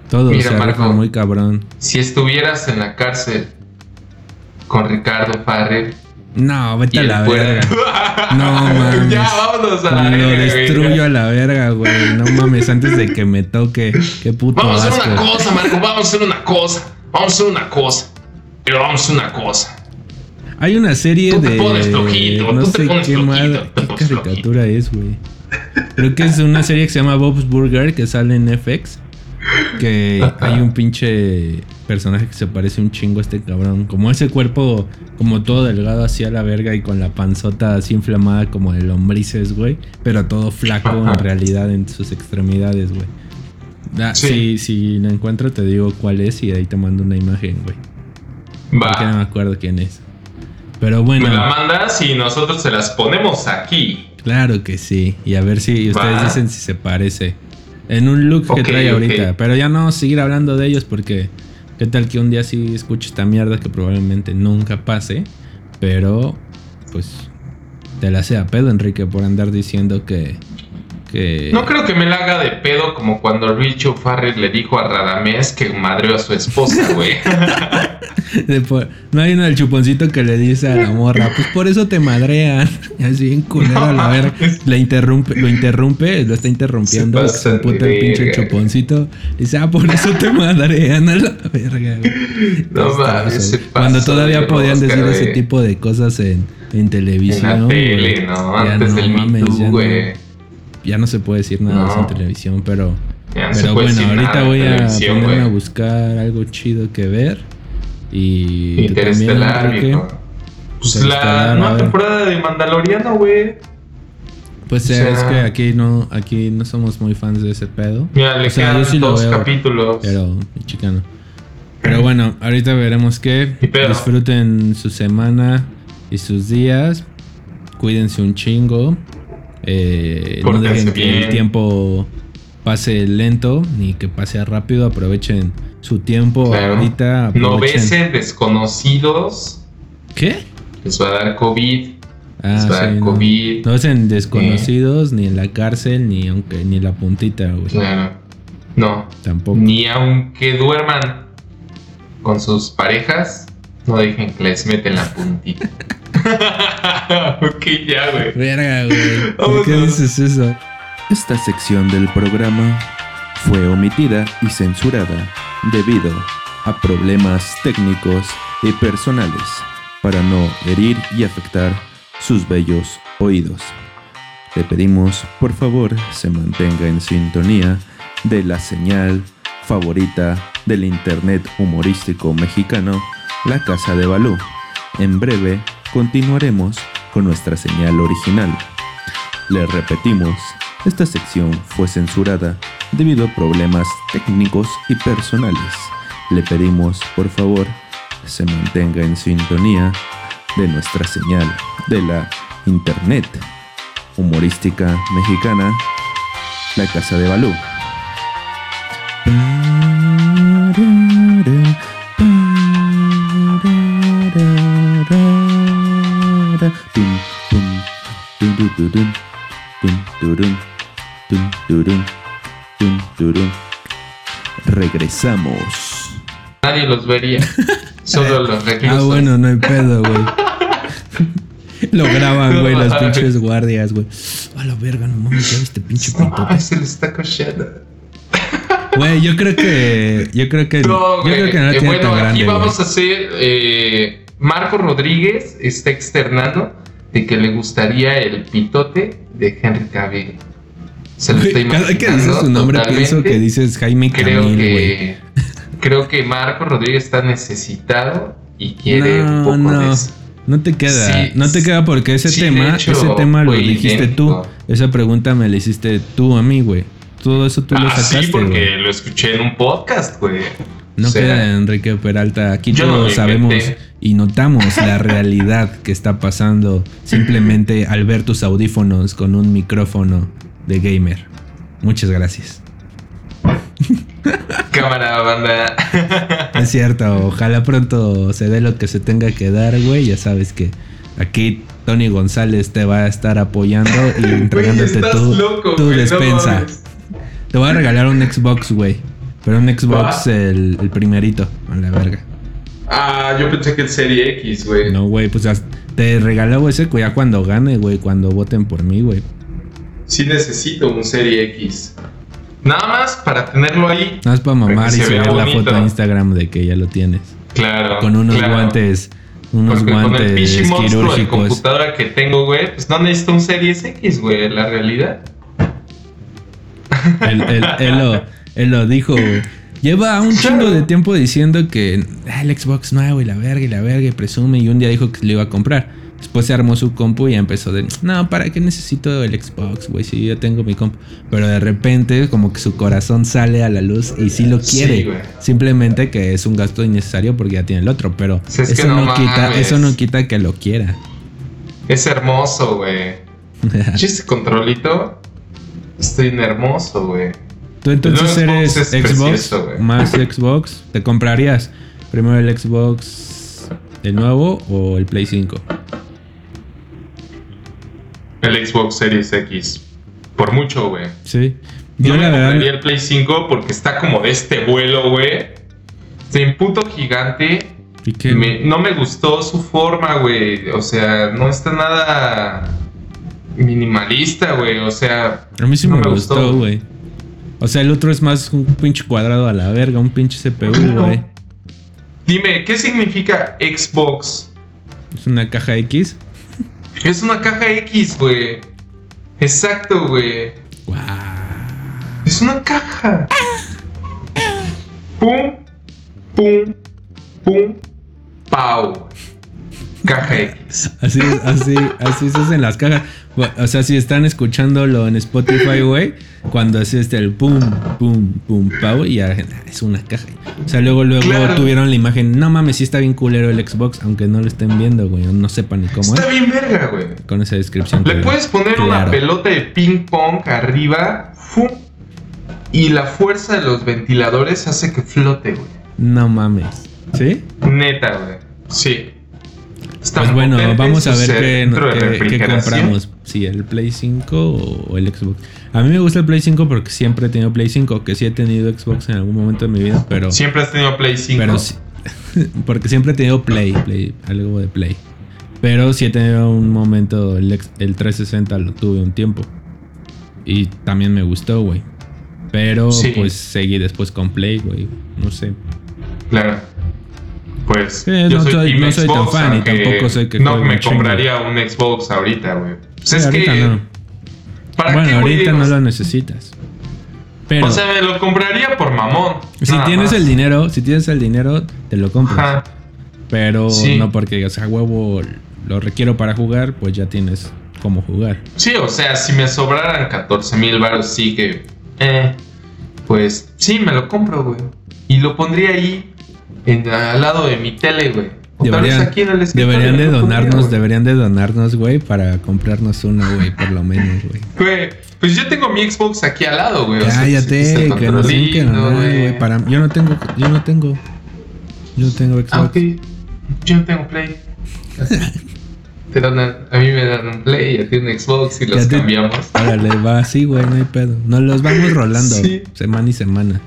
[SPEAKER 2] Todo
[SPEAKER 1] Mira,
[SPEAKER 2] se
[SPEAKER 1] Marco.
[SPEAKER 2] muy cabrón.
[SPEAKER 1] Si estuvieras en la cárcel con Ricardo Farrell
[SPEAKER 2] No, vete a la verga. No mames.
[SPEAKER 1] Ya, vámonos a la
[SPEAKER 2] Lo
[SPEAKER 1] verga, güey.
[SPEAKER 2] destruyo a la verga, güey. No mames, antes de que me toque. Qué puto
[SPEAKER 1] Vamos a hacer una cosa, Marco. Vamos a hacer una cosa. Vamos a hacer una cosa. Pero vamos a hacer una cosa.
[SPEAKER 2] Hay una serie
[SPEAKER 1] Tú te
[SPEAKER 2] de.
[SPEAKER 1] pones flojito,
[SPEAKER 2] no
[SPEAKER 1] tú te
[SPEAKER 2] sé
[SPEAKER 1] pones
[SPEAKER 2] qué,
[SPEAKER 1] te
[SPEAKER 2] qué caricatura es, güey. Creo que es una serie que se llama Bob's Burger que sale en FX. Que hay un pinche personaje que se parece un chingo a este cabrón. Como ese cuerpo, como todo delgado así a la verga y con la panzota así inflamada como de lombrices, güey. Pero todo flaco en realidad en sus extremidades, güey. Ah,
[SPEAKER 1] Sí.
[SPEAKER 2] si, si la encuentro te digo cuál es y ahí te mando una imagen, güey. Porque no me acuerdo quién es. Pero bueno.
[SPEAKER 1] Me la mandas y nosotros se las ponemos aquí.
[SPEAKER 2] Claro que sí. Y a ver si ustedes
[SPEAKER 1] Va.
[SPEAKER 2] dicen si se parece. En un look que trae ahorita. Pero ya no vamos a seguir hablando de ellos porque qué tal que un día sí escuche esta mierda que probablemente nunca pase. Pero pues te la sea pedo, Enrique, por andar diciendo que... que
[SPEAKER 1] No creo que me la haga de pedo como cuando Richo Farrell le dijo a Radamés que madreó a su esposa, güey.
[SPEAKER 2] no hay uno del chuponcito que le dice a la morra, pues por eso te madrean. Y así bien culero a la
[SPEAKER 1] No
[SPEAKER 2] verga. La interrumpe, lo interrumpe, lo está interrumpiendo.
[SPEAKER 1] Se pasan
[SPEAKER 2] puta el pinche chuponcito. Dice, ah, por eso te madrean a la verga. güey.
[SPEAKER 1] No mames, se
[SPEAKER 2] Cuando todavía
[SPEAKER 1] de
[SPEAKER 2] podían decir ese tipo de cosas en, en televisión.
[SPEAKER 1] En la tele. ¿no? Antes
[SPEAKER 2] no
[SPEAKER 1] del Me güey.
[SPEAKER 2] Ya no se puede decir nada de eso en
[SPEAKER 1] No.
[SPEAKER 2] televisión, pero...
[SPEAKER 1] Ya no
[SPEAKER 2] Pero bueno, ahorita voy a ponerme a buscar algo chido que ver. Y también,
[SPEAKER 1] Interestelar. Pues
[SPEAKER 2] Interestelar,
[SPEAKER 1] la nueva temporada de Mandaloriano, güey.
[SPEAKER 2] Pues
[SPEAKER 1] O
[SPEAKER 2] eh,
[SPEAKER 1] sea-
[SPEAKER 2] es que aquí no, aquí no somos muy fans de ese pedo.
[SPEAKER 1] Mira, le
[SPEAKER 2] O sea,
[SPEAKER 1] quedan
[SPEAKER 2] sí
[SPEAKER 1] dos
[SPEAKER 2] veo,
[SPEAKER 1] capítulos.
[SPEAKER 2] Pero, chicano. Pero bueno, ahorita veremos qué. Disfruten su semana y sus días. Cuídense un chingo. Eh, no dejen que
[SPEAKER 1] bien.
[SPEAKER 2] el tiempo pase lento ni que pase rápido. Aprovechen su tiempo
[SPEAKER 1] Claro.
[SPEAKER 2] ahorita.
[SPEAKER 1] No besen desconocidos.
[SPEAKER 2] ¿Qué?
[SPEAKER 1] Les va a dar COVID.
[SPEAKER 2] Ah,
[SPEAKER 1] les va a dar
[SPEAKER 2] no.
[SPEAKER 1] COVID.
[SPEAKER 2] No besen desconocidos, ni en la cárcel, ni aunque ni la puntita, güey.
[SPEAKER 1] Claro. No.
[SPEAKER 2] Tampoco.
[SPEAKER 1] Ni aunque duerman con sus parejas, no dejen que les meten la puntita. ok, ya, güey.
[SPEAKER 2] Verga, güey. ¿Por qué dices eso?
[SPEAKER 3] Esta sección del programa fue omitida y censurada debido a problemas técnicos y personales para no herir y afectar sus bellos oídos. Le pedimos por favor se mantenga en sintonía de la señal favorita del internet humorístico mexicano, La Casa de Balú. En breve continuaremos con nuestra señal original. Le repetimos, esta sección fue censurada debido a problemas técnicos y personales. Le pedimos, por favor, se mantenga en sintonía de nuestra señal de la internet humorística mexicana, La Casa de Balú. Regresamos.
[SPEAKER 1] Nadie los vería. Solo los reclusos.
[SPEAKER 2] Ah, bueno, no hay pedo, güey. Lo graban, güey, los pinches guardias, güey. A la verga, no mames, ya viste pinche
[SPEAKER 1] No
[SPEAKER 2] pitote.
[SPEAKER 1] mames, se le está cochando.
[SPEAKER 2] Güey, yo creo que. Yo creo que.
[SPEAKER 1] No,
[SPEAKER 2] yo creo que no
[SPEAKER 1] Eh,
[SPEAKER 2] tiene
[SPEAKER 1] bueno,
[SPEAKER 2] tan
[SPEAKER 1] aquí
[SPEAKER 2] grande.
[SPEAKER 1] vamos
[SPEAKER 2] güey.
[SPEAKER 1] a hacer. eh, Marco Rodríguez está externando de que le gustaría el pitote de Henry Cavill. Se lo estoy
[SPEAKER 2] Cada que dices
[SPEAKER 1] imaginando
[SPEAKER 2] su nombre pienso que dices Jaime
[SPEAKER 1] Creo
[SPEAKER 2] Camil,
[SPEAKER 1] que. Creo que Marco Rodríguez está necesitado y quiere un
[SPEAKER 2] No,
[SPEAKER 1] poco
[SPEAKER 2] no.
[SPEAKER 1] de eso.
[SPEAKER 2] No te queda,
[SPEAKER 1] Sí,
[SPEAKER 2] no te queda porque ese
[SPEAKER 1] sí,
[SPEAKER 2] tema,
[SPEAKER 1] hecho,
[SPEAKER 2] ese tema lo dijiste
[SPEAKER 1] idéntico.
[SPEAKER 2] tú. Esa pregunta me la hiciste tú a mí, güey. Todo eso tú lo
[SPEAKER 1] ah,
[SPEAKER 2] sacaste,
[SPEAKER 1] sí, porque lo escuché en un podcast, güey.
[SPEAKER 2] No
[SPEAKER 1] O sea,
[SPEAKER 2] queda Enrique Peralta. Aquí
[SPEAKER 1] no
[SPEAKER 2] todos
[SPEAKER 1] lo
[SPEAKER 2] sabemos
[SPEAKER 1] inventé.
[SPEAKER 2] Y notamos la realidad que está pasando simplemente al ver tus audífonos con un micrófono de gamer. Muchas gracias.
[SPEAKER 1] Cámara, banda.
[SPEAKER 2] Es cierto, ojalá pronto se dé lo que se tenga que dar, güey. Ya sabes que aquí Tony González te va a estar apoyando y entregándote
[SPEAKER 1] estás
[SPEAKER 2] tu,
[SPEAKER 1] loco,
[SPEAKER 2] tu
[SPEAKER 1] no
[SPEAKER 2] despensa. te voy a regalar un Xbox, güey. Pero un Xbox el, el primerito, a la verga.
[SPEAKER 1] Ah, yo pensé que el Serie X, güey.
[SPEAKER 2] No, güey, pues te regalo ese ya cuando gane, güey, cuando voten por mí, güey.
[SPEAKER 1] Sí necesito un Serie X. Nada más para tenerlo ahí.
[SPEAKER 2] Nada más para mamar y subir la foto a Instagram de que ya lo tienes.
[SPEAKER 1] Claro.
[SPEAKER 2] Con unos
[SPEAKER 1] claro.
[SPEAKER 2] guantes, unos
[SPEAKER 1] Porque con el
[SPEAKER 2] guantes
[SPEAKER 1] pinche monstruo de computadora que tengo, güey, pues no necesito un Series X, güey, la realidad.
[SPEAKER 2] Él, él- él lo, él lo dijo, güey. Lleva un chingo de tiempo diciendo que "Ah, el Xbox nuevo y la verga y la verga y presume y un día dijo que lo iba a comprar. Después se armó su compu y ya empezó de, no, ¿para qué necesito el Xbox, güey? Si yo tengo mi compu. Pero de repente como que su corazón sale a la luz y sí lo
[SPEAKER 1] Sí,
[SPEAKER 2] quiere.
[SPEAKER 1] güey.
[SPEAKER 2] Simplemente que es un gasto innecesario porque ya tiene el otro. Pero
[SPEAKER 1] Si es que
[SPEAKER 2] eso,
[SPEAKER 1] no
[SPEAKER 2] no quita, eso no quita que lo quiera.
[SPEAKER 1] Es hermoso, güey. Ese controlito. Estoy hermoso, güey.
[SPEAKER 2] Tú entonces eres
[SPEAKER 1] Xbox
[SPEAKER 2] más Xbox. ¿Te comprarías primero el Xbox el nuevo o el Play 5?
[SPEAKER 1] El Xbox Series X. Por mucho, güey.
[SPEAKER 2] Sí.
[SPEAKER 1] Yo no
[SPEAKER 2] la
[SPEAKER 1] me compraría
[SPEAKER 2] verdad.
[SPEAKER 1] el Play 5 porque está como de este vuelo, güey. Se puto gigante.
[SPEAKER 2] ¿Y qué?
[SPEAKER 1] Me- no me gustó su forma, güey. O sea, no está nada minimalista, güey. O sea,
[SPEAKER 2] A mí sí
[SPEAKER 1] no
[SPEAKER 2] me, gustó. güey. O sea, el otro es más un pinche cuadrado a la verga, un pinche CPU,
[SPEAKER 1] Claro.
[SPEAKER 2] güey.
[SPEAKER 1] dime, ¿qué significa Xbox?
[SPEAKER 2] Es una caja X.
[SPEAKER 1] Es una caja X, güey. Exacto, güey.
[SPEAKER 2] Guau.
[SPEAKER 1] Es una caja. Pum, pum, pum, pau. Caja X.
[SPEAKER 2] Así, así, así se hacen las cajas. O sea, si están escuchándolo en Spotify, güey, cuando hace este el pum, pum, pum, pau, y ya es una caja. O sea, luego, luego
[SPEAKER 1] Claro.
[SPEAKER 2] tuvieron la imagen. No mames, sí está bien culero el Xbox, aunque no lo estén viendo, güey. No sepan ni cómo
[SPEAKER 1] Está
[SPEAKER 2] es.
[SPEAKER 1] bien verga, güey.
[SPEAKER 2] Con esa descripción.
[SPEAKER 1] Le
[SPEAKER 2] que-
[SPEAKER 1] puedes poner una pelota de ping pong arriba ¡fum! y la fuerza de los ventiladores hace que flote, güey.
[SPEAKER 2] No mames. ¿Sí?
[SPEAKER 1] Neta, güey. Sí.
[SPEAKER 2] Pues bueno, vamos a ver qué, compramos. Si el Play 5 o, el Xbox. A mí me gusta el Play 5 porque siempre he tenido Play 5, que sí he tenido Xbox en algún momento de mi vida, pero...
[SPEAKER 1] Siempre has tenido Play 5.
[SPEAKER 2] Pero sí, porque siempre he tenido Play, Play, algo de Play. Pero sí he tenido un momento, el, el 360 lo tuve un tiempo. Y también me gustó, güey. Pero
[SPEAKER 1] Sí.
[SPEAKER 2] pues seguí después con Play, güey. No sé.
[SPEAKER 1] Claro. Pues
[SPEAKER 2] Sí,
[SPEAKER 1] yo
[SPEAKER 2] no
[SPEAKER 1] soy,
[SPEAKER 2] soy-
[SPEAKER 1] team
[SPEAKER 2] no soy tan fan y tampoco soy que
[SPEAKER 1] No me
[SPEAKER 2] chingo.
[SPEAKER 1] compraría un Xbox ahorita, güey. Pues
[SPEAKER 2] Sí,
[SPEAKER 1] es
[SPEAKER 2] ahorita
[SPEAKER 1] que.
[SPEAKER 2] no.
[SPEAKER 1] ¿Para
[SPEAKER 2] Bueno,
[SPEAKER 1] qué,
[SPEAKER 2] ahorita no lo necesitas. Pero
[SPEAKER 1] O sea, me lo compraría por mamón.
[SPEAKER 2] si tienes
[SPEAKER 1] más.
[SPEAKER 2] el dinero, si tienes el dinero, te lo compras.
[SPEAKER 1] Ajá.
[SPEAKER 2] Pero
[SPEAKER 1] Sí.
[SPEAKER 2] no porque digas, a huevo, lo requiero para jugar, pues ya tienes cómo jugar.
[SPEAKER 1] Sí, o sea, si me sobraran 14 mil baros, sí que. Eh, pues sí, me lo compro, güey. Y lo pondría ahí, en- al lado de mi tele, güey. O
[SPEAKER 2] Deberían,
[SPEAKER 1] aquí en el
[SPEAKER 2] deberían de donarnos, deberían de donarnos, güey, para comprarnos una, güey, por lo menos, güey.
[SPEAKER 1] Güey, pues yo tengo mi Xbox aquí al lado, güey. o sea,
[SPEAKER 2] Cállate,
[SPEAKER 1] está el
[SPEAKER 2] que donar, güey. Para, yo no tengo, yo no tengo, yo no tengo Xbox.
[SPEAKER 1] Ah, ok. Yo no tengo Play. Te dan a, a mí me dan un Play y a ti un Xbox y los
[SPEAKER 2] te-
[SPEAKER 1] cambiamos.
[SPEAKER 2] Órale, va así, güey, no hay pedo. Nos los vamos rolando
[SPEAKER 1] Sí.
[SPEAKER 2] semana y semana.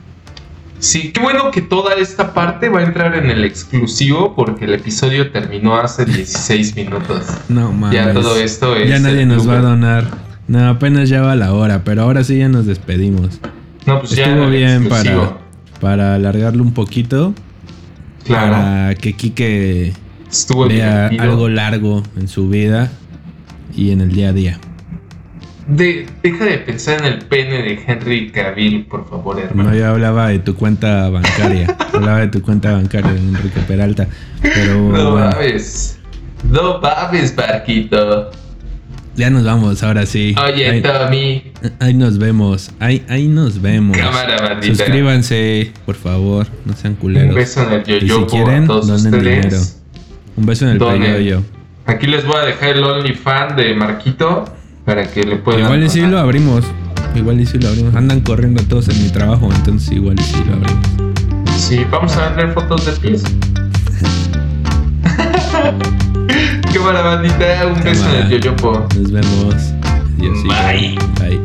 [SPEAKER 1] Sí, qué bueno que toda esta parte va a entrar en el exclusivo porque el episodio terminó hace 16 minutos.
[SPEAKER 2] No mames.
[SPEAKER 1] Ya todo esto es.
[SPEAKER 2] Ya nadie nos va a donar. No, apenas ya va la hora, pero ahora sí ya nos despedimos.
[SPEAKER 1] No, pues ya
[SPEAKER 2] Estuvo
[SPEAKER 1] el
[SPEAKER 2] bien para, para alargarlo un poquito.
[SPEAKER 1] Claro.
[SPEAKER 2] Para que Kike
[SPEAKER 1] Estuvo
[SPEAKER 2] vea algo largo en su vida y en el día a día.
[SPEAKER 1] De, deja de pensar en el pene de Henry Cavill, por favor, hermano.
[SPEAKER 2] No, yo hablaba de tu cuenta bancaria. hablaba de tu cuenta bancaria de Enrique Peralta. Pero
[SPEAKER 1] No
[SPEAKER 2] bueno,
[SPEAKER 1] mames. No mames, Barquito.
[SPEAKER 2] ya nos vamos, ahora sí.
[SPEAKER 1] Oye,
[SPEAKER 2] ahí,
[SPEAKER 1] Tommy.
[SPEAKER 2] ahí nos vemos. Ahí, ahí nos vemos.
[SPEAKER 1] Cámara, bandita.
[SPEAKER 2] Suscríbanse, por favor. No sean culeros.
[SPEAKER 1] Un beso en el
[SPEAKER 2] Y
[SPEAKER 1] yoyo
[SPEAKER 2] si quieren,
[SPEAKER 1] a todos
[SPEAKER 2] donen
[SPEAKER 1] ustedes.
[SPEAKER 2] dinero. Un beso en el peyoyo.
[SPEAKER 1] Aquí les voy a dejar el OnlyFans de Marquito para que le puedan.
[SPEAKER 2] Igual y
[SPEAKER 1] si
[SPEAKER 2] lo abrimos. Igual y si lo abrimos. Andan corriendo todos en mi trabajo, entonces igual y si lo abrimos.
[SPEAKER 1] Sí, vamos a darle fotos de pies. Qué mala bandita, un Qué beso en el yoyopo.
[SPEAKER 2] Nos vemos. Adiós, Bye. Bye.